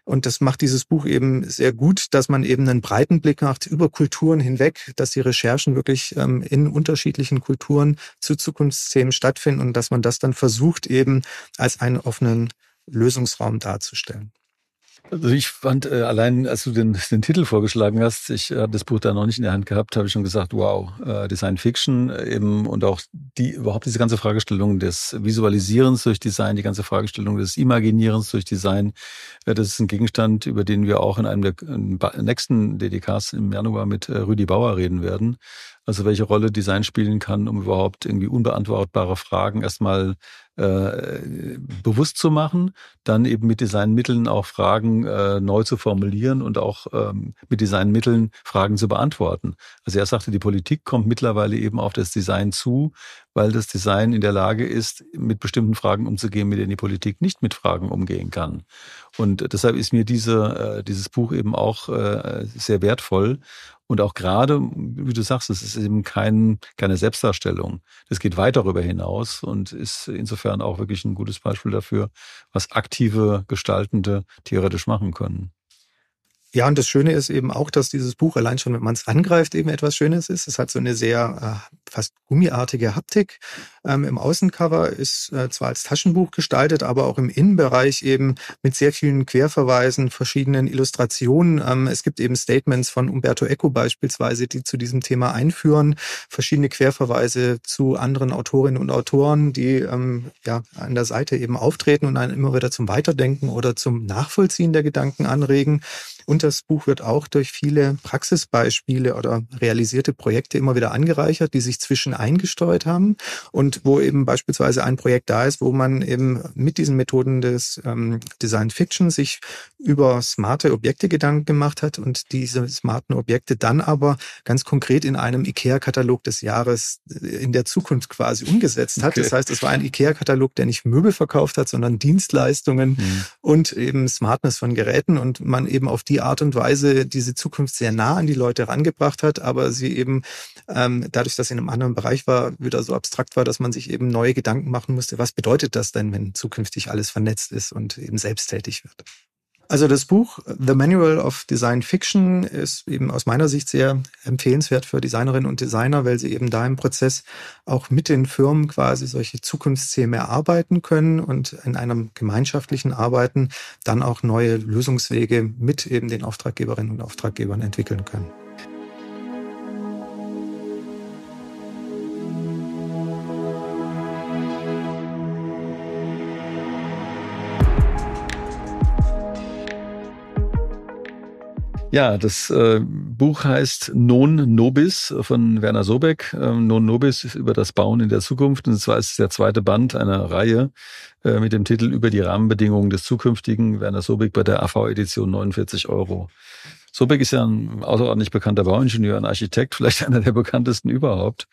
Und das macht dieses Buch eben sehr gut, dass man eben einen breiten Blick macht über Kulturen hinweg, dass die Recherchen wirklich ähm, in unterschiedlichen Kulturen zu Zukunftsthemen stattfinden und dass man das dann versucht eben als einen offenen Lösungsraum darzustellen. Also ich fand äh, allein, als du den, den Titel vorgeschlagen hast, ich habe das Buch da noch nicht in der Hand gehabt, habe ich schon gesagt, wow, äh, Design Fiction äh, eben und auch die überhaupt diese ganze Fragestellung des Visualisierens durch Design, die ganze Fragestellung des Imaginierens durch Design, äh, das ist ein Gegenstand, über den wir auch in einem der nächsten DDKs im Januar mit äh, Rüdi Bauer reden werden. Also welche Rolle Design spielen kann, um überhaupt irgendwie unbeantwortbare Fragen erstmal äh, bewusst zu machen, dann eben mit Designmitteln auch Fragen äh, neu zu formulieren und auch ähm, mit Designmitteln Fragen zu beantworten. Also er sagte, die Politik kommt mittlerweile eben auf das Design zu, weil das Design in der Lage ist, mit bestimmten Fragen umzugehen, mit denen die Politik nicht mit Fragen umgehen kann. Und deshalb ist mir diese, äh, dieses Buch eben auch äh, sehr wertvoll. Und auch gerade, wie du sagst, es ist eben kein, keine Selbstdarstellung. Das geht weit darüber hinaus und ist insofern auch wirklich ein gutes Beispiel dafür, was aktive Gestaltende theoretisch machen können. Ja, und das Schöne ist eben auch, dass dieses Buch allein schon, wenn man es angreift, eben etwas Schönes ist. Es hat so eine sehr äh, fast gummiartige Haptik. Ähm, Im Außencover ist äh, zwar als Taschenbuch gestaltet, aber auch im Innenbereich eben mit sehr vielen Querverweisen, verschiedenen Illustrationen. Ähm, es gibt eben Statements von Umberto Eco beispielsweise, die zu diesem Thema einführen, verschiedene Querverweise zu anderen Autorinnen und Autoren, die ähm, ja an der Seite eben auftreten und einen immer wieder zum Weiterdenken oder zum Nachvollziehen der Gedanken anregen. Und das Buch wird auch durch viele Praxisbeispiele oder realisierte Projekte immer wieder angereichert, die sich zwischen eingesteuert haben und wo eben beispielsweise ein Projekt da ist, wo man eben mit diesen Methoden des ähm, Design Fiction sich über smarte Objekte Gedanken gemacht hat und diese smarten Objekte dann aber ganz konkret in einem IKEA-Katalog des Jahres äh, in der Zukunft quasi umgesetzt hat. Okay. Das heißt, es war ein IKEA-Katalog, der nicht Möbel verkauft hat, sondern Dienstleistungen mhm. und eben Smartness von Geräten und man eben auf die Art und Weise diese Zukunft sehr nah an die Leute rangebracht hat, aber sie eben ähm, dadurch, dass sie in einem anderen Bereich war, wieder so abstrakt war, dass man sich eben neue Gedanken machen musste, was bedeutet das denn, wenn zukünftig alles vernetzt ist und eben selbsttätig wird. Also das Buch The Manual of Design Fiction ist eben aus meiner Sicht sehr empfehlenswert für Designerinnen und Designer, weil sie eben da im Prozess auch mit den Firmen quasi solche Zukunftsthemen erarbeiten können und in einem gemeinschaftlichen Arbeiten dann auch neue Lösungswege mit eben den Auftraggeberinnen und Auftraggebern entwickeln können. Ja, das äh, Buch heißt Non Nobis von Werner Sobeck. Ähm, non Nobis ist über das Bauen in der Zukunft. Und zwar ist es der zweite Band einer Reihe äh, mit dem Titel Über die Rahmenbedingungen des Zukünftigen. Werner Sobeck bei der AV-Edition 49 Euro. Sobeck ist ja ein außerordentlich bekannter Bauingenieur, ein Architekt, vielleicht einer der bekanntesten überhaupt.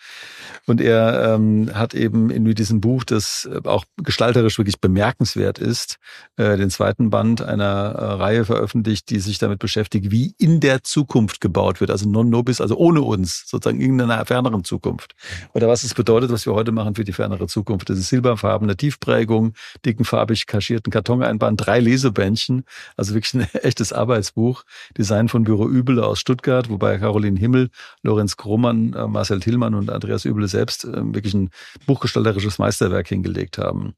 Und er ähm, hat eben in diesem Buch, das auch gestalterisch wirklich bemerkenswert ist, äh, den zweiten Band einer äh, Reihe veröffentlicht, die sich damit beschäftigt, wie in der Zukunft gebaut wird. Also non nobis, also ohne uns, sozusagen in einer ferneren Zukunft. Oder was es bedeutet, was wir heute machen für die fernere Zukunft. Das ist silberfarbene Tiefprägung, dickenfarbig kaschierten Kartoneinband, drei Lesebändchen, also wirklich ein echtes Arbeitsbuch. Design von Büro Übele aus Stuttgart, wobei Caroline Himmel, Lorenz Krohmann, äh, Marcel Tillmann und Andreas Übele selbst äh, wirklich ein buchgestalterisches Meisterwerk hingelegt haben.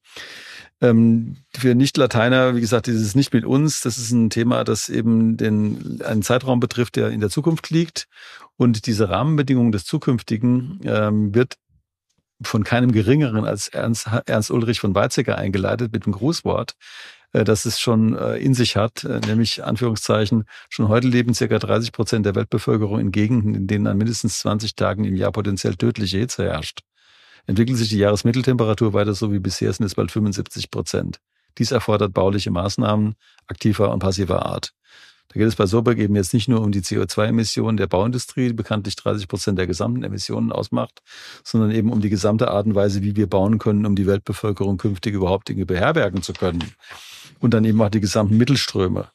Ähm, für Nicht-Lateiner, wie gesagt, dieses nicht mit uns, das ist ein Thema, das eben den, einen Zeitraum betrifft, der in der Zukunft liegt. Und diese Rahmenbedingungen des Zukünftigen ähm, wird von keinem Geringeren als Ernst, Ernst Ulrich von Weizsäcker eingeleitet mit dem Grußwort, äh, das es schon äh, in sich hat, äh, nämlich Anführungszeichen, schon heute leben circa 30 Prozent der Weltbevölkerung in Gegenden, in denen an mindestens 20 Tagen im Jahr potenziell tödliche Hitze herrscht. Entwickelt sich die Jahresmitteltemperatur weiter so wie bisher, sind es bald 75 Prozent. Dies erfordert bauliche Maßnahmen aktiver und passiver Art. Da geht es bei Soberg eben jetzt nicht nur um die CO2-Emissionen der Bauindustrie, die bekanntlich 30 Prozent der gesamten Emissionen ausmacht, sondern eben um die gesamte Art und Weise, wie wir bauen können, um die Weltbevölkerung künftig überhaupt Dinge beherbergen zu können. Und dann eben auch die gesamten Mittelströme.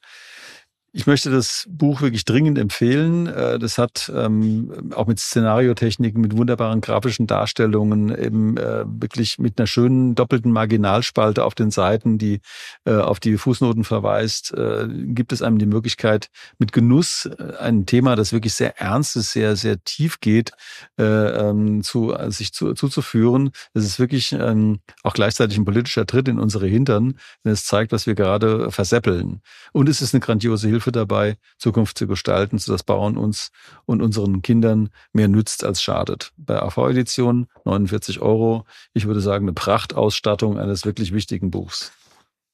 Ich möchte das Buch wirklich dringend empfehlen. Äh, das hat ähm, auch mit Szenariotechniken, mit wunderbaren grafischen Darstellungen, eben äh, wirklich mit einer schönen doppelten Marginalspalte auf den Seiten, die äh, auf die Fußnoten verweist, äh, gibt es einem die Möglichkeit, mit Genuss äh, ein Thema, das wirklich sehr ernst ist, sehr, sehr tief geht, äh, ähm, zu, sich zu, zuzuführen. Es ist wirklich ähm, auch gleichzeitig ein politischer Tritt in unsere Hintern, wenn es zeigt, was wir gerade verseppeln. Und es ist eine grandiose Hilfe Hilfe dabei, Zukunft zu gestalten, sodass Bauen uns und unseren Kindern mehr nützt als schadet. Bei AV-Edition 49 Euro. Ich würde sagen, eine Prachtausstattung eines wirklich wichtigen Buchs.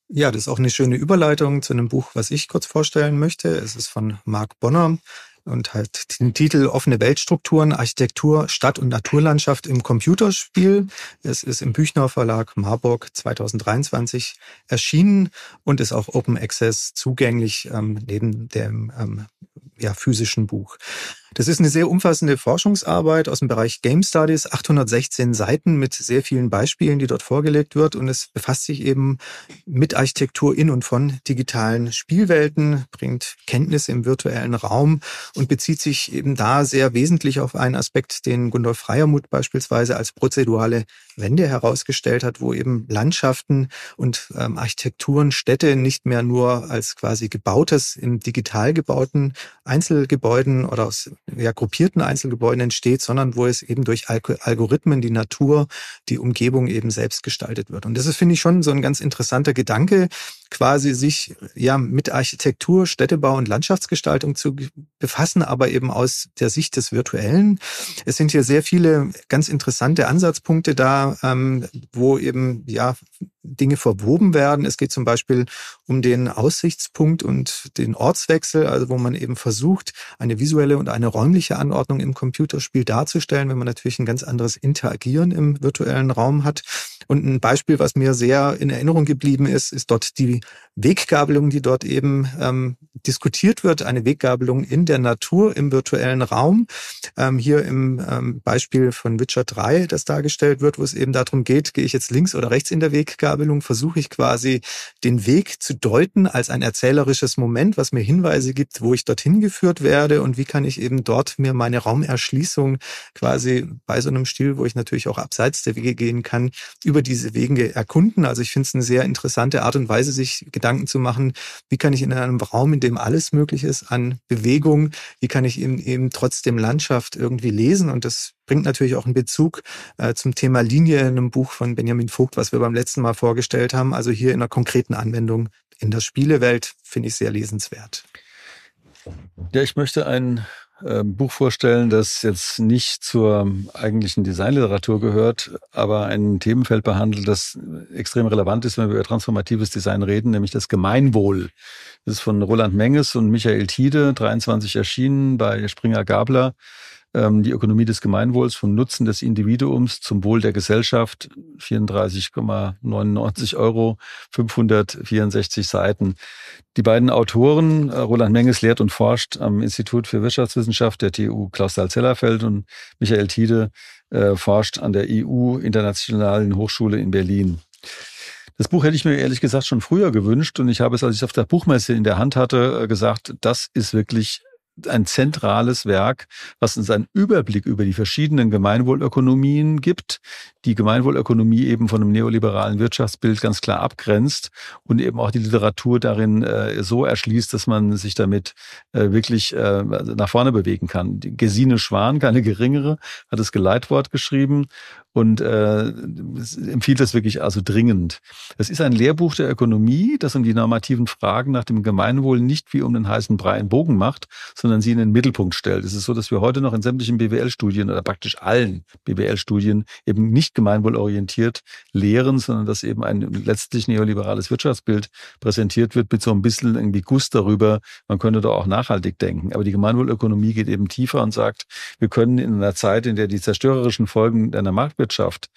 Ja, das ist auch eine schöne Überleitung zu einem Buch, was ich kurz vorstellen möchte. Es ist von Marc Bonner und halt den Titel Offene Weltstrukturen, Architektur, Stadt- und Naturlandschaft im Computerspiel. Es ist im Büchner Verlag Marburg 2023 erschienen und ist auch Open Access zugänglich ähm, neben dem ähm, ja, physischen Buch. Das ist eine sehr umfassende Forschungsarbeit aus dem Bereich Game Studies, 816 Seiten mit sehr vielen Beispielen, die dort vorgelegt wird. Und es befasst sich eben mit Architektur in und von digitalen Spielwelten, bringt Kenntnisse im virtuellen Raum und bezieht sich eben da sehr wesentlich auf einen Aspekt, den Gundolf Freiermuth beispielsweise als prozedurale Wende herausgestellt hat, wo eben Landschaften und ähm, Architekturen, Städte nicht mehr nur als quasi gebautes, im digital gebauten Einzelgebäuden oder aus ja, gruppierten Einzelgebäuden entsteht, sondern wo es eben durch Algorithmen die Natur, die Umgebung eben selbst gestaltet wird. Und das ist, finde ich, schon so ein ganz interessanter Gedanke, quasi sich ja mit Architektur, Städtebau und Landschaftsgestaltung zu befassen, aber eben aus der Sicht des Virtuellen. Es sind hier sehr viele ganz interessante Ansatzpunkte da, ähm, wo eben ja Dinge verwoben werden. Es geht zum Beispiel um den Aussichtspunkt und den Ortswechsel, also wo man eben versucht, eine visuelle und eine räumliche Anordnung im Computerspiel darzustellen, wenn man natürlich ein ganz anderes Interagieren im virtuellen Raum hat. Und ein Beispiel, was mir sehr in Erinnerung geblieben ist, ist dort die Weggabelung, die dort eben ähm, diskutiert wird, eine Weggabelung in der Natur im virtuellen Raum. Ähm, hier im ähm, Beispiel von Witcher 3, das dargestellt wird, wo es eben darum geht, gehe ich jetzt links oder rechts in der Weggabelung, versuche ich quasi den Weg zu deuten als ein erzählerisches Moment, was mir Hinweise gibt, wo ich dorthin geführt werde und wie kann ich eben dort mir meine Raumerschließung quasi bei so einem Stil, wo ich natürlich auch abseits der Wege gehen kann, über diese Wege erkunden. Also ich finde es eine sehr interessante Art und Weise, sich Gedanken zu machen, wie kann ich in einem Raum, in dem alles möglich ist an Bewegung, wie kann ich eben, eben trotzdem Landschaft irgendwie lesen und das bringt natürlich auch einen Bezug äh, zum Thema Linie in einem Buch von Benjamin Vogt, was wir beim letzten Mal vorgestellt haben. Also hier in einer konkreten Anwendung in der Spielewelt finde ich sehr lesenswert. Ja, ich möchte ein äh, Buch vorstellen, das jetzt nicht zur eigentlichen Designliteratur gehört, aber ein Themenfeld behandelt, das extrem relevant ist, wenn wir über transformatives Design reden, nämlich das Gemeinwohl. Das ist von Roland Menges und Michael Tiede, 23 erschienen bei Springer Gabler. Ähm, die Ökonomie des Gemeinwohls vom Nutzen des Individuums zum Wohl der Gesellschaft, 34,99 Euro, 564 Seiten. Die beiden Autoren, äh, Roland Menges lehrt und forscht am Institut für Wirtschaftswissenschaft der TU Klaus Dahl-Zellerfeld und Michael Tiede äh, forscht an der EU Internationalen Hochschule in Berlin. Das Buch hätte ich mir ehrlich gesagt schon früher gewünscht und ich habe es, als ich es auf der Buchmesse in der Hand hatte, äh, gesagt, das ist wirklich ein zentrales Werk, was uns einen Überblick über die verschiedenen Gemeinwohlökonomien gibt, die Gemeinwohlökonomie eben von einem neoliberalen Wirtschaftsbild ganz klar abgrenzt und eben auch die Literatur darin äh, so erschließt, dass man sich damit äh, wirklich äh, nach vorne bewegen kann. Die Gesine Schwan, keine geringere, hat das Geleitwort geschrieben und äh, empfiehlt das wirklich also dringend. Es ist ein Lehrbuch der Ökonomie, das um die normativen Fragen nach dem Gemeinwohl nicht wie um den heißen Brei einen Bogen macht, sondern sie in den Mittelpunkt stellt. Es ist so, dass wir heute noch in sämtlichen BWL-Studien oder praktisch allen BWL-Studien eben nicht gemeinwohlorientiert lehren, sondern dass eben ein letztlich neoliberales Wirtschaftsbild präsentiert wird mit so ein bisschen irgendwie Guss darüber, man könnte da auch nachhaltig denken. Aber die Gemeinwohlökonomie geht eben tiefer und sagt, wir können in einer Zeit, in der die zerstörerischen Folgen einer Markt Marktwirtschaft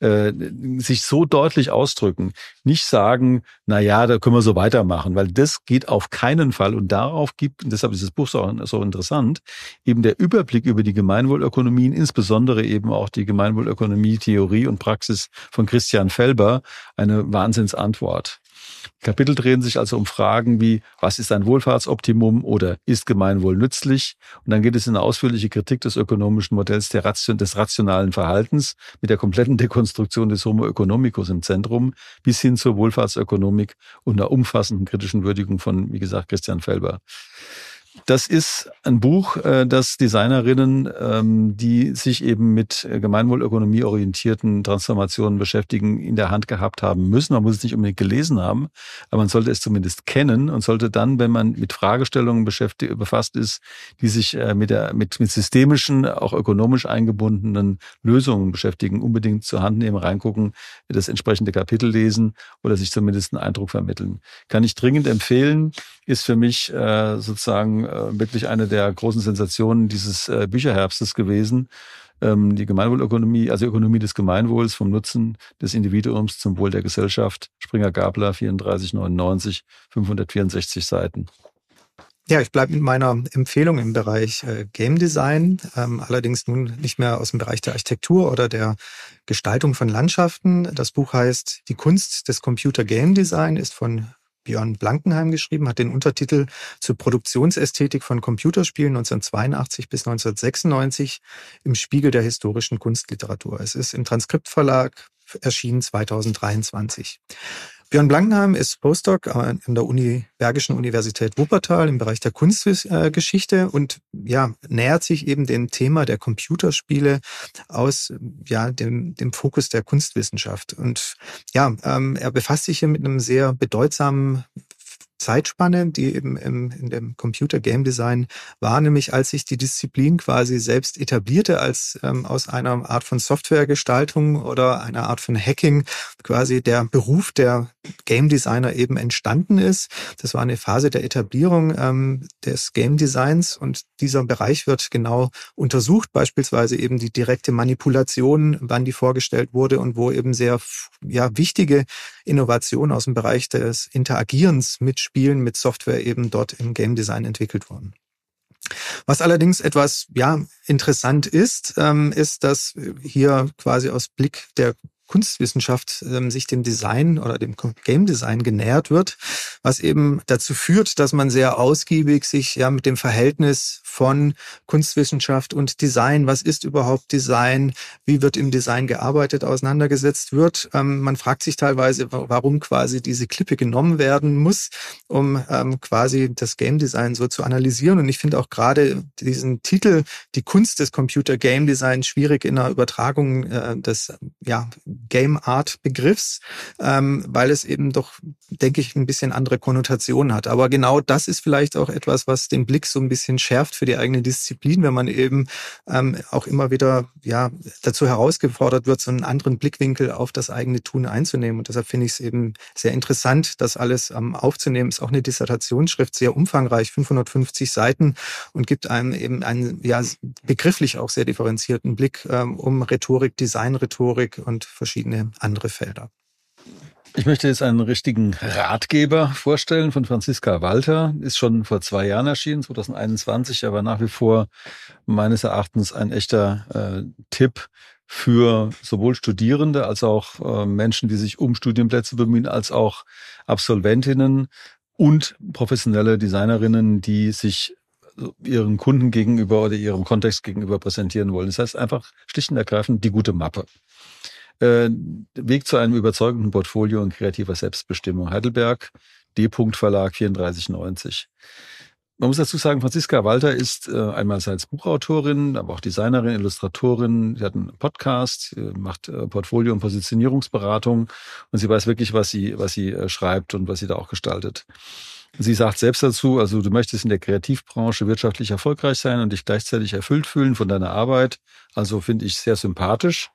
äh, sich so deutlich ausdrücken, nicht sagen, na ja, da können wir so weitermachen, weil das geht auf keinen Fall und darauf gibt, und deshalb ist das Buch so, so interessant, eben der Überblick über die Gemeinwohlökonomien, insbesondere eben auch die Gemeinwohlökonomie Theorie und Praxis von Christian Felber, eine Wahnsinnsantwort. Kapitel drehen sich also um Fragen wie, was ist ein Wohlfahrtsoptimum oder ist Gemeinwohl nützlich? Und dann geht es in eine ausführliche Kritik des ökonomischen Modells Ration, des rationalen Verhaltens mit der kompletten Dekonstruktion des Homo economicus im Zentrum bis hin zur Wohlfahrtsökonomik und einer umfassenden kritischen Würdigung von, wie gesagt, Christian Felber. Das ist ein Buch, äh, das Designerinnen, ähm, die sich eben mit Gemeinwohlökonomie orientierten Transformationen beschäftigen, in der Hand gehabt haben müssen. Man muss es nicht unbedingt gelesen haben, aber man sollte es zumindest kennen und sollte dann, wenn man mit Fragestellungen beschäftigt, befasst ist, die sich äh, mit, der, mit, mit systemischen, auch ökonomisch eingebundenen Lösungen beschäftigen, unbedingt zur Hand nehmen, reingucken, das entsprechende Kapitel lesen oder sich zumindest einen Eindruck vermitteln. Kann ich dringend empfehlen, ist für mich äh, sozusagen äh, wirklich eine der großen Sensationen dieses äh, Bücherherbstes gewesen. Ähm, die Gemeinwohlökonomie, also Ökonomie des Gemeinwohls vom Nutzen des Individuums zum Wohl der Gesellschaft. Springer Gabler, 3499, 564 Seiten. Ja, ich bleibe mit meiner Empfehlung im Bereich äh, Game Design, ähm, allerdings nun nicht mehr aus dem Bereich der Architektur oder der Gestaltung von Landschaften. Das Buch heißt Die Kunst des Computer Game Design, ist von Björn Blankenheim geschrieben, hat den Untertitel zur Produktionsästhetik von Computerspielen 1982 bis 1996 im Spiegel der historischen Kunstliteratur. Es ist im Transkriptverlag erschienen 2023. Björn Blankenheim ist Postdoc an der Uni, Bergischen Universität Wuppertal im Bereich der Kunstgeschichte und ja, nähert sich eben dem Thema der Computerspiele aus ja, dem, dem Fokus der Kunstwissenschaft. Und ja, ähm, er befasst sich hier mit einem sehr bedeutsamen Zeitspanne, die eben im, in dem Computer Game Design war, nämlich als sich die Disziplin quasi selbst etablierte, als ähm, aus einer Art von Softwaregestaltung oder einer Art von Hacking quasi der Beruf der Game Designer eben entstanden ist. Das war eine Phase der Etablierung ähm, des Game Designs und dieser Bereich wird genau untersucht, beispielsweise eben die direkte Manipulation, wann die vorgestellt wurde und wo eben sehr ja, wichtige Innovationen aus dem Bereich des Interagierens mit Spielen, mit Software eben dort im Game Design entwickelt wurden. Was allerdings etwas ja interessant ist, ähm, ist, dass hier quasi aus Blick der Kunstwissenschaft ähm, sich dem Design oder dem Game Design genähert wird, was eben dazu führt, dass man sehr ausgiebig sich ja mit dem Verhältnis von Kunstwissenschaft und Design, was ist überhaupt Design, wie wird im Design gearbeitet, auseinandergesetzt wird. Ähm, man fragt sich teilweise, warum quasi diese Klippe genommen werden muss, um ähm, quasi das Game Design so zu analysieren. Und ich finde auch gerade diesen Titel, die Kunst des Computer Game Design, schwierig in der Übertragung äh, des ja Game Art Begriffs, ähm, weil es eben doch, denke ich, ein bisschen andere Konnotationen hat. Aber genau das ist vielleicht auch etwas, was den Blick so ein bisschen schärft für die eigene Disziplin, wenn man eben ähm, auch immer wieder ja dazu herausgefordert wird, so einen anderen Blickwinkel auf das eigene Tun einzunehmen. Und deshalb finde ich es eben sehr interessant, das alles ähm, aufzunehmen. Ist auch eine Dissertationsschrift, sehr umfangreich, 550 Seiten und gibt einem eben einen ja begrifflich auch sehr differenzierten Blick ähm, um Rhetorik, Designrhetorik und verschiedene andere Felder. Ich möchte jetzt einen richtigen Ratgeber vorstellen von Franziska Walter. Ist schon vor zwei Jahren erschienen, 2021, aber nach wie vor meines Erachtens ein echter äh, Tipp für sowohl Studierende als auch äh, Menschen, die sich um Studienplätze bemühen, als auch Absolventinnen und professionelle Designerinnen, die sich ihren Kunden gegenüber oder ihrem Kontext gegenüber präsentieren wollen. Das heißt einfach schlicht und ergreifend die gute Mappe. Äh, Weg zu einem überzeugenden Portfolio und kreativer Selbstbestimmung. Heidelberg, D. Verlag 3490. Man muss dazu sagen, Franziska Walter ist äh, einmal als Buchautorin, aber auch Designerin, Illustratorin. Sie hat einen Podcast, macht äh, Portfolio- und Positionierungsberatung und sie weiß wirklich, was sie, was sie äh, schreibt und was sie da auch gestaltet. Sie sagt selbst dazu, also du möchtest in der Kreativbranche wirtschaftlich erfolgreich sein und dich gleichzeitig erfüllt fühlen von deiner Arbeit. Also finde ich sehr sympathisch.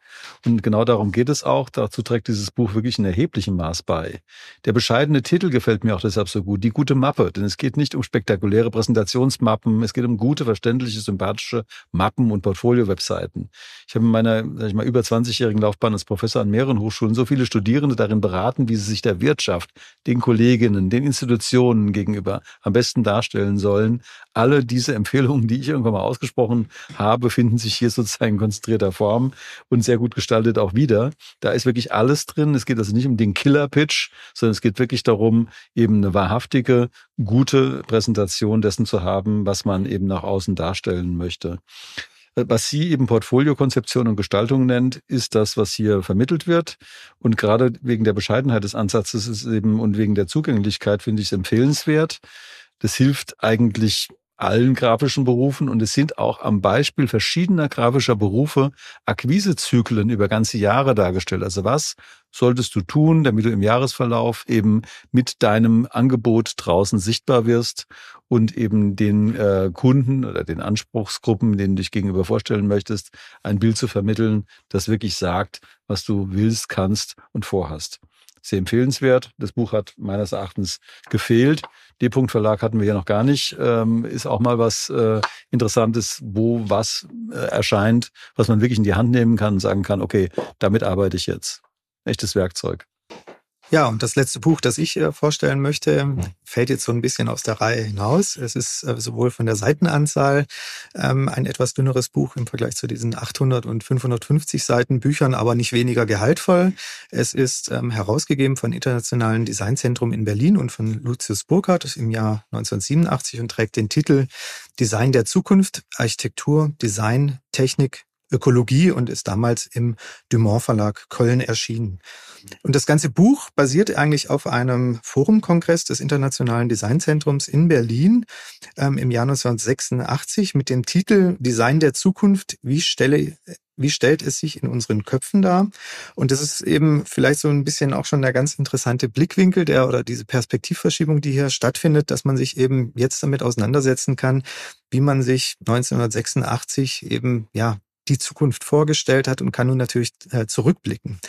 Und genau darum geht es auch. Dazu trägt dieses Buch wirklich in erheblichem Maß bei. Der bescheidene Titel gefällt mir auch deshalb so gut. Die gute Mappe. Denn es geht nicht um spektakuläre Präsentationsmappen. Es geht um gute, verständliche, sympathische Mappen und Portfolio-Webseiten. Ich habe in meiner, sag ich mal, über 20-jährigen Laufbahn als Professor an mehreren Hochschulen so viele Studierende darin beraten, wie sie sich der Wirtschaft, den Kolleginnen, den Institutionen gegenüber am besten darstellen sollen. Alle diese Empfehlungen, die ich irgendwann mal ausgesprochen habe, finden sich hier sozusagen in konzentrierter Form und sehr gut gestaltet auch wieder. Da ist wirklich alles drin. Es geht also nicht um den Killer-Pitch, sondern es geht wirklich darum, eben eine wahrhaftige, gute Präsentation dessen zu haben, was man eben nach außen darstellen möchte. Was sie eben Portfoliokonzeption und Gestaltung nennt, ist das, was hier vermittelt wird. Und gerade wegen der Bescheidenheit des Ansatzes ist eben und wegen der Zugänglichkeit finde ich es empfehlenswert. Das hilft eigentlich allen grafischen Berufen und es sind auch am Beispiel verschiedener grafischer Berufe Akquisezyklen über ganze Jahre dargestellt. Also was solltest du tun, damit du im Jahresverlauf eben mit deinem Angebot draußen sichtbar wirst und eben den äh, Kunden oder den Anspruchsgruppen, denen du dich gegenüber vorstellen möchtest, ein Bild zu vermitteln, das wirklich sagt, was du willst, kannst und vorhast sehr empfehlenswert. Das Buch hat meines Erachtens gefehlt. D-Punkt Verlag hatten wir hier noch gar nicht. Ähm, ist auch mal was äh, Interessantes, wo was äh, erscheint, was man wirklich in die Hand nehmen kann und sagen kann, okay, damit arbeite ich jetzt. Echtes Werkzeug. Ja, und das letzte Buch, das ich äh, vorstellen möchte, fällt jetzt so ein bisschen aus der Reihe hinaus. Es ist äh, sowohl von der Seitenanzahl ähm, ein etwas dünneres Buch im Vergleich zu diesen 800 und 550 Seiten Büchern, aber nicht weniger gehaltvoll. Es ist ähm, herausgegeben von Internationalen Designzentrum in Berlin und von Lucius Burkhardt im Jahr 1987 und trägt den Titel Design der Zukunft, Architektur, Design, Technik, Ökologie und ist damals im Dumont Verlag Köln erschienen. Und das ganze Buch basiert eigentlich auf einem Forumkongress des Internationalen Designzentrums in Berlin ähm, im Jahr 1986 mit dem Titel Design der Zukunft, wie stelle wie stellt es sich in unseren Köpfen dar? Und das ist eben vielleicht so ein bisschen auch schon der ganz interessante Blickwinkel der oder diese Perspektivverschiebung, die hier stattfindet, dass man sich eben jetzt damit auseinandersetzen kann, wie man sich 1986 eben ja die Zukunft vorgestellt hat und kann nun natürlich äh, zurückblicken.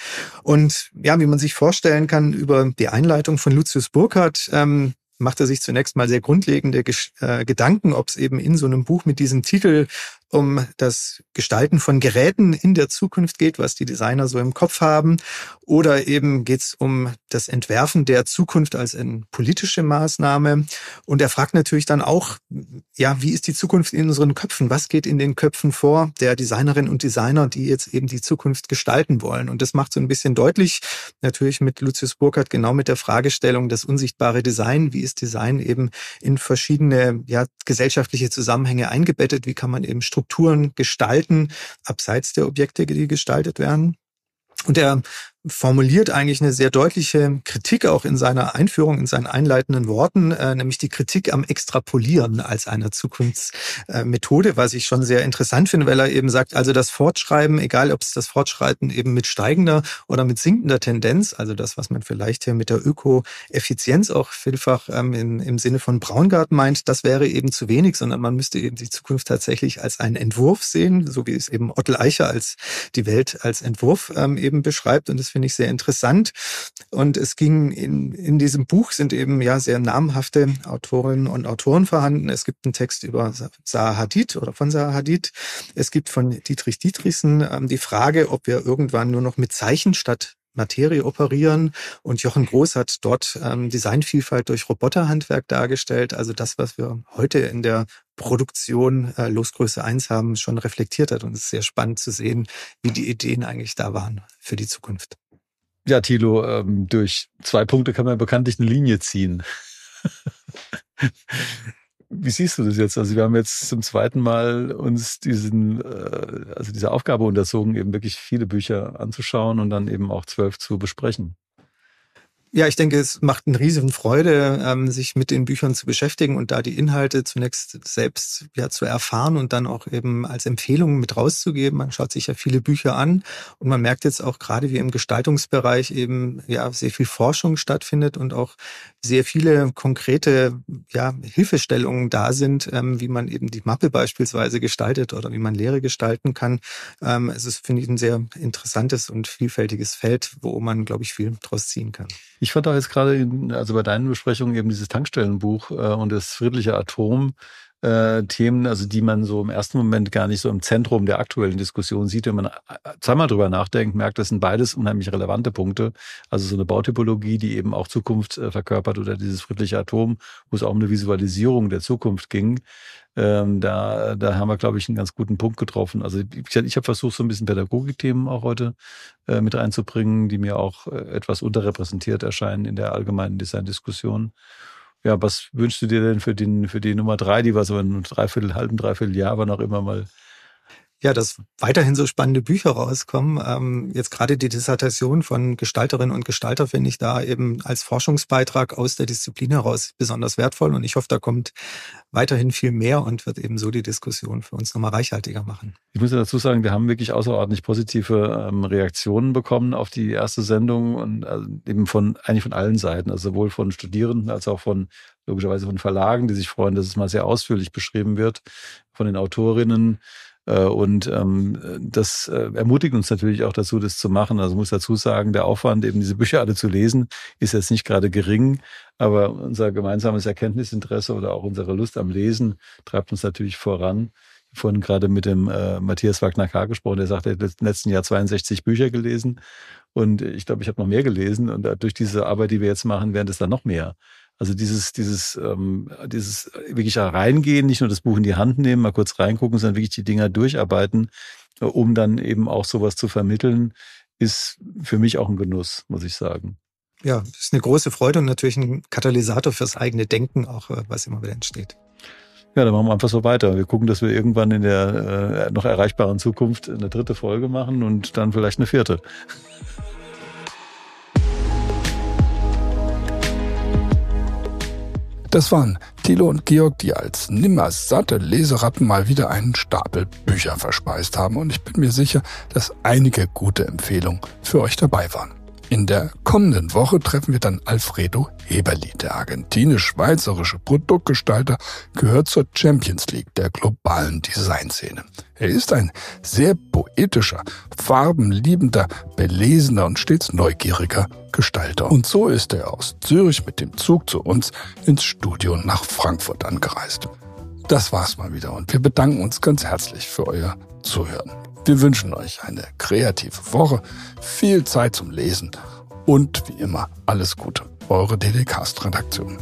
Und ja, wie man sich vorstellen kann, über die Einleitung von Lucius Burkhardt ähm, macht er sich zunächst mal sehr grundlegende äh, Gedanken, ob es eben in so einem Buch mit diesem Titel um das Gestalten von Geräten in der Zukunft geht, was die Designer so im Kopf haben, oder eben geht es um das Entwerfen der Zukunft als eine politische Maßnahme. Und er fragt natürlich dann auch, ja, wie ist die Zukunft in unseren Köpfen? Was geht in den Köpfen vor der Designerinnen und Designer, die jetzt eben die Zukunft gestalten wollen? Und das macht so ein bisschen deutlich, natürlich mit Lucius Burkhardt genau mit der Fragestellung, das unsichtbare Design, wie ist Design eben in verschiedene ja, gesellschaftliche Zusammenhänge eingebettet? Wie kann man eben Strukturen gestalten, abseits der Objekte, die gestaltet werden. Und er formuliert eigentlich eine sehr deutliche Kritik auch in seiner Einführung, in seinen einleitenden Worten, äh, nämlich die Kritik am Extrapolieren als einer Zukunftsmethode, was ich schon sehr interessant finde, weil er eben sagt, also das Fortschreiben, egal ob es das Fortschreiten eben mit steigender oder mit sinkender Tendenz, also das, was man vielleicht hier mit der Ökoeffizienz auch vielfach ähm, in, im Sinne von Braungart meint, das wäre eben zu wenig, sondern man müsste eben die Zukunft tatsächlich als einen Entwurf sehen, so wie es eben Ottel Eicher als die Welt als Entwurf ähm, eben beschreibt. Und das finde ich sehr interessant. Und es ging in, in diesem Buch sind eben ja sehr namhafte Autorinnen und Autoren vorhanden. Es gibt einen Text über Zaha Hadid oder von Zaha Hadid. Es gibt von Dietrich Dietrichsen ähm, die Frage, ob wir irgendwann nur noch mit Zeichen statt Materie operieren. Und Jochen Groß hat dort ähm, Designvielfalt durch Roboterhandwerk dargestellt. Also das, was wir heute in der Produktion äh, Losgröße 1 haben, schon reflektiert hat. Und es ist sehr spannend zu sehen, wie die Ideen eigentlich da waren für die Zukunft. Ja, Thilo, ähm, durch zwei Punkte kann man bekanntlich eine Linie ziehen. Wie siehst du das jetzt? Also wir haben jetzt zum zweiten Mal uns diesen, äh, also diese Aufgabe unterzogen, eben wirklich viele Bücher anzuschauen und dann eben auch zwölf zu besprechen. Ja, ich denke, es macht eine riesen Freude, ähm, sich mit den Büchern zu beschäftigen und da die Inhalte zunächst selbst ja zu erfahren und dann auch eben als Empfehlungen mit rauszugeben. Man schaut sich ja viele Bücher an und man merkt jetzt auch gerade, wie im Gestaltungsbereich eben ja sehr viel Forschung stattfindet und auch sehr viele konkrete ja, Hilfestellungen da sind, ähm, wie man eben die Mappe beispielsweise gestaltet oder wie man Lehre gestalten kann. Ähm, es ist, finde ich, ein sehr interessantes und vielfältiges Feld, wo man, glaube ich, viel draus ziehen kann. Ich fand auch jetzt gerade, also bei deinen Besprechungen eben dieses Tankstellenbuch äh, und das friedliche Atom, äh, Themen, also die man so im ersten Moment gar nicht so im Zentrum der aktuellen Diskussion sieht. Wenn man äh, zweimal drüber nachdenkt, merkt, das sind beides unheimlich relevante Punkte. Also so eine Bautypologie, die eben auch Zukunft äh, verkörpert oder dieses friedliche Atom, wo es auch um eine Visualisierung der Zukunft ging. Ähm, da, da haben wir, glaube ich, einen ganz guten Punkt getroffen. Also ich, ich habe versucht, so ein bisschen Pädagogikthemen auch heute äh, mit reinzubringen, die mir auch etwas unterrepräsentiert erscheinen in der allgemeinen Design-Diskussion. Ja, was wünschst du dir denn für, den, für die Nummer drei, die wir so in einem Dreiviertel, halben Dreiviertel Jahr, aber noch immer mal ja, dass weiterhin so spannende Bücher rauskommen. Ähm, jetzt gerade die Dissertation von Gestalterinnen und Gestalter finde ich da eben als Forschungsbeitrag aus der Disziplin heraus besonders wertvoll. Und ich hoffe, da kommt weiterhin viel mehr und wird eben so die Diskussion für uns nochmal reichhaltiger machen. Ich muss ja dazu sagen, wir haben wirklich außerordentlich positive ähm, Reaktionen bekommen auf die erste Sendung und also eben von eigentlich von allen Seiten, also sowohl von Studierenden als auch von logischerweise von Verlagen, die sich freuen, dass es mal sehr ausführlich beschrieben wird, von den Autorinnen und ähm, das äh, ermutigt uns natürlich auch dazu, das zu machen. Also muss dazu sagen, der Aufwand, eben diese Bücher alle zu lesen, ist jetzt nicht gerade gering, aber unser gemeinsames Erkenntnisinteresse oder auch unsere Lust am Lesen treibt uns natürlich voran. Vorhin gerade mit dem äh, Matthias Wagner-K gesprochen, der sagt, er hat im letzten Jahr 62 Bücher gelesen. Und ich glaube, ich habe noch mehr gelesen. Und durch diese Arbeit, die wir jetzt machen, werden es dann noch mehr. Also dieses, dieses, ähm, dieses wirklich reingehen, nicht nur das Buch in die Hand nehmen, mal kurz reingucken, sondern wirklich die Dinger durcharbeiten, äh, um dann eben auch sowas zu vermitteln, ist für mich auch ein Genuss, muss ich sagen. Ja, das ist eine große Freude und natürlich ein Katalysator fürs eigene Denken, auch äh, was immer wieder entsteht. Ja, dann machen wir einfach so weiter. Wir gucken, dass wir irgendwann in der äh, noch erreichbaren Zukunft eine dritte Folge machen und dann vielleicht eine vierte. Das waren Thilo und Georg, die als nimmer satte Leseratten mal wieder einen Stapel Bücher verspeist haben und ich bin mir sicher, dass einige gute Empfehlungen für euch dabei waren. In der kommenden Woche treffen wir dann Alfredo Heberli. Der argentinisch-schweizerische Produktgestalter gehört zur Champions League der globalen Designszene. Er ist ein sehr poetischer, farbenliebender, belesener und stets neugieriger Gestalter. Und so ist er aus Zürich mit dem Zug zu uns ins Studio nach Frankfurt angereist. Das war's mal wieder und wir bedanken uns ganz herzlich für euer Zuhören. Wir wünschen euch eine kreative Woche, viel Zeit zum Lesen und wie immer alles Gute. Eure DDcast-Redaktion.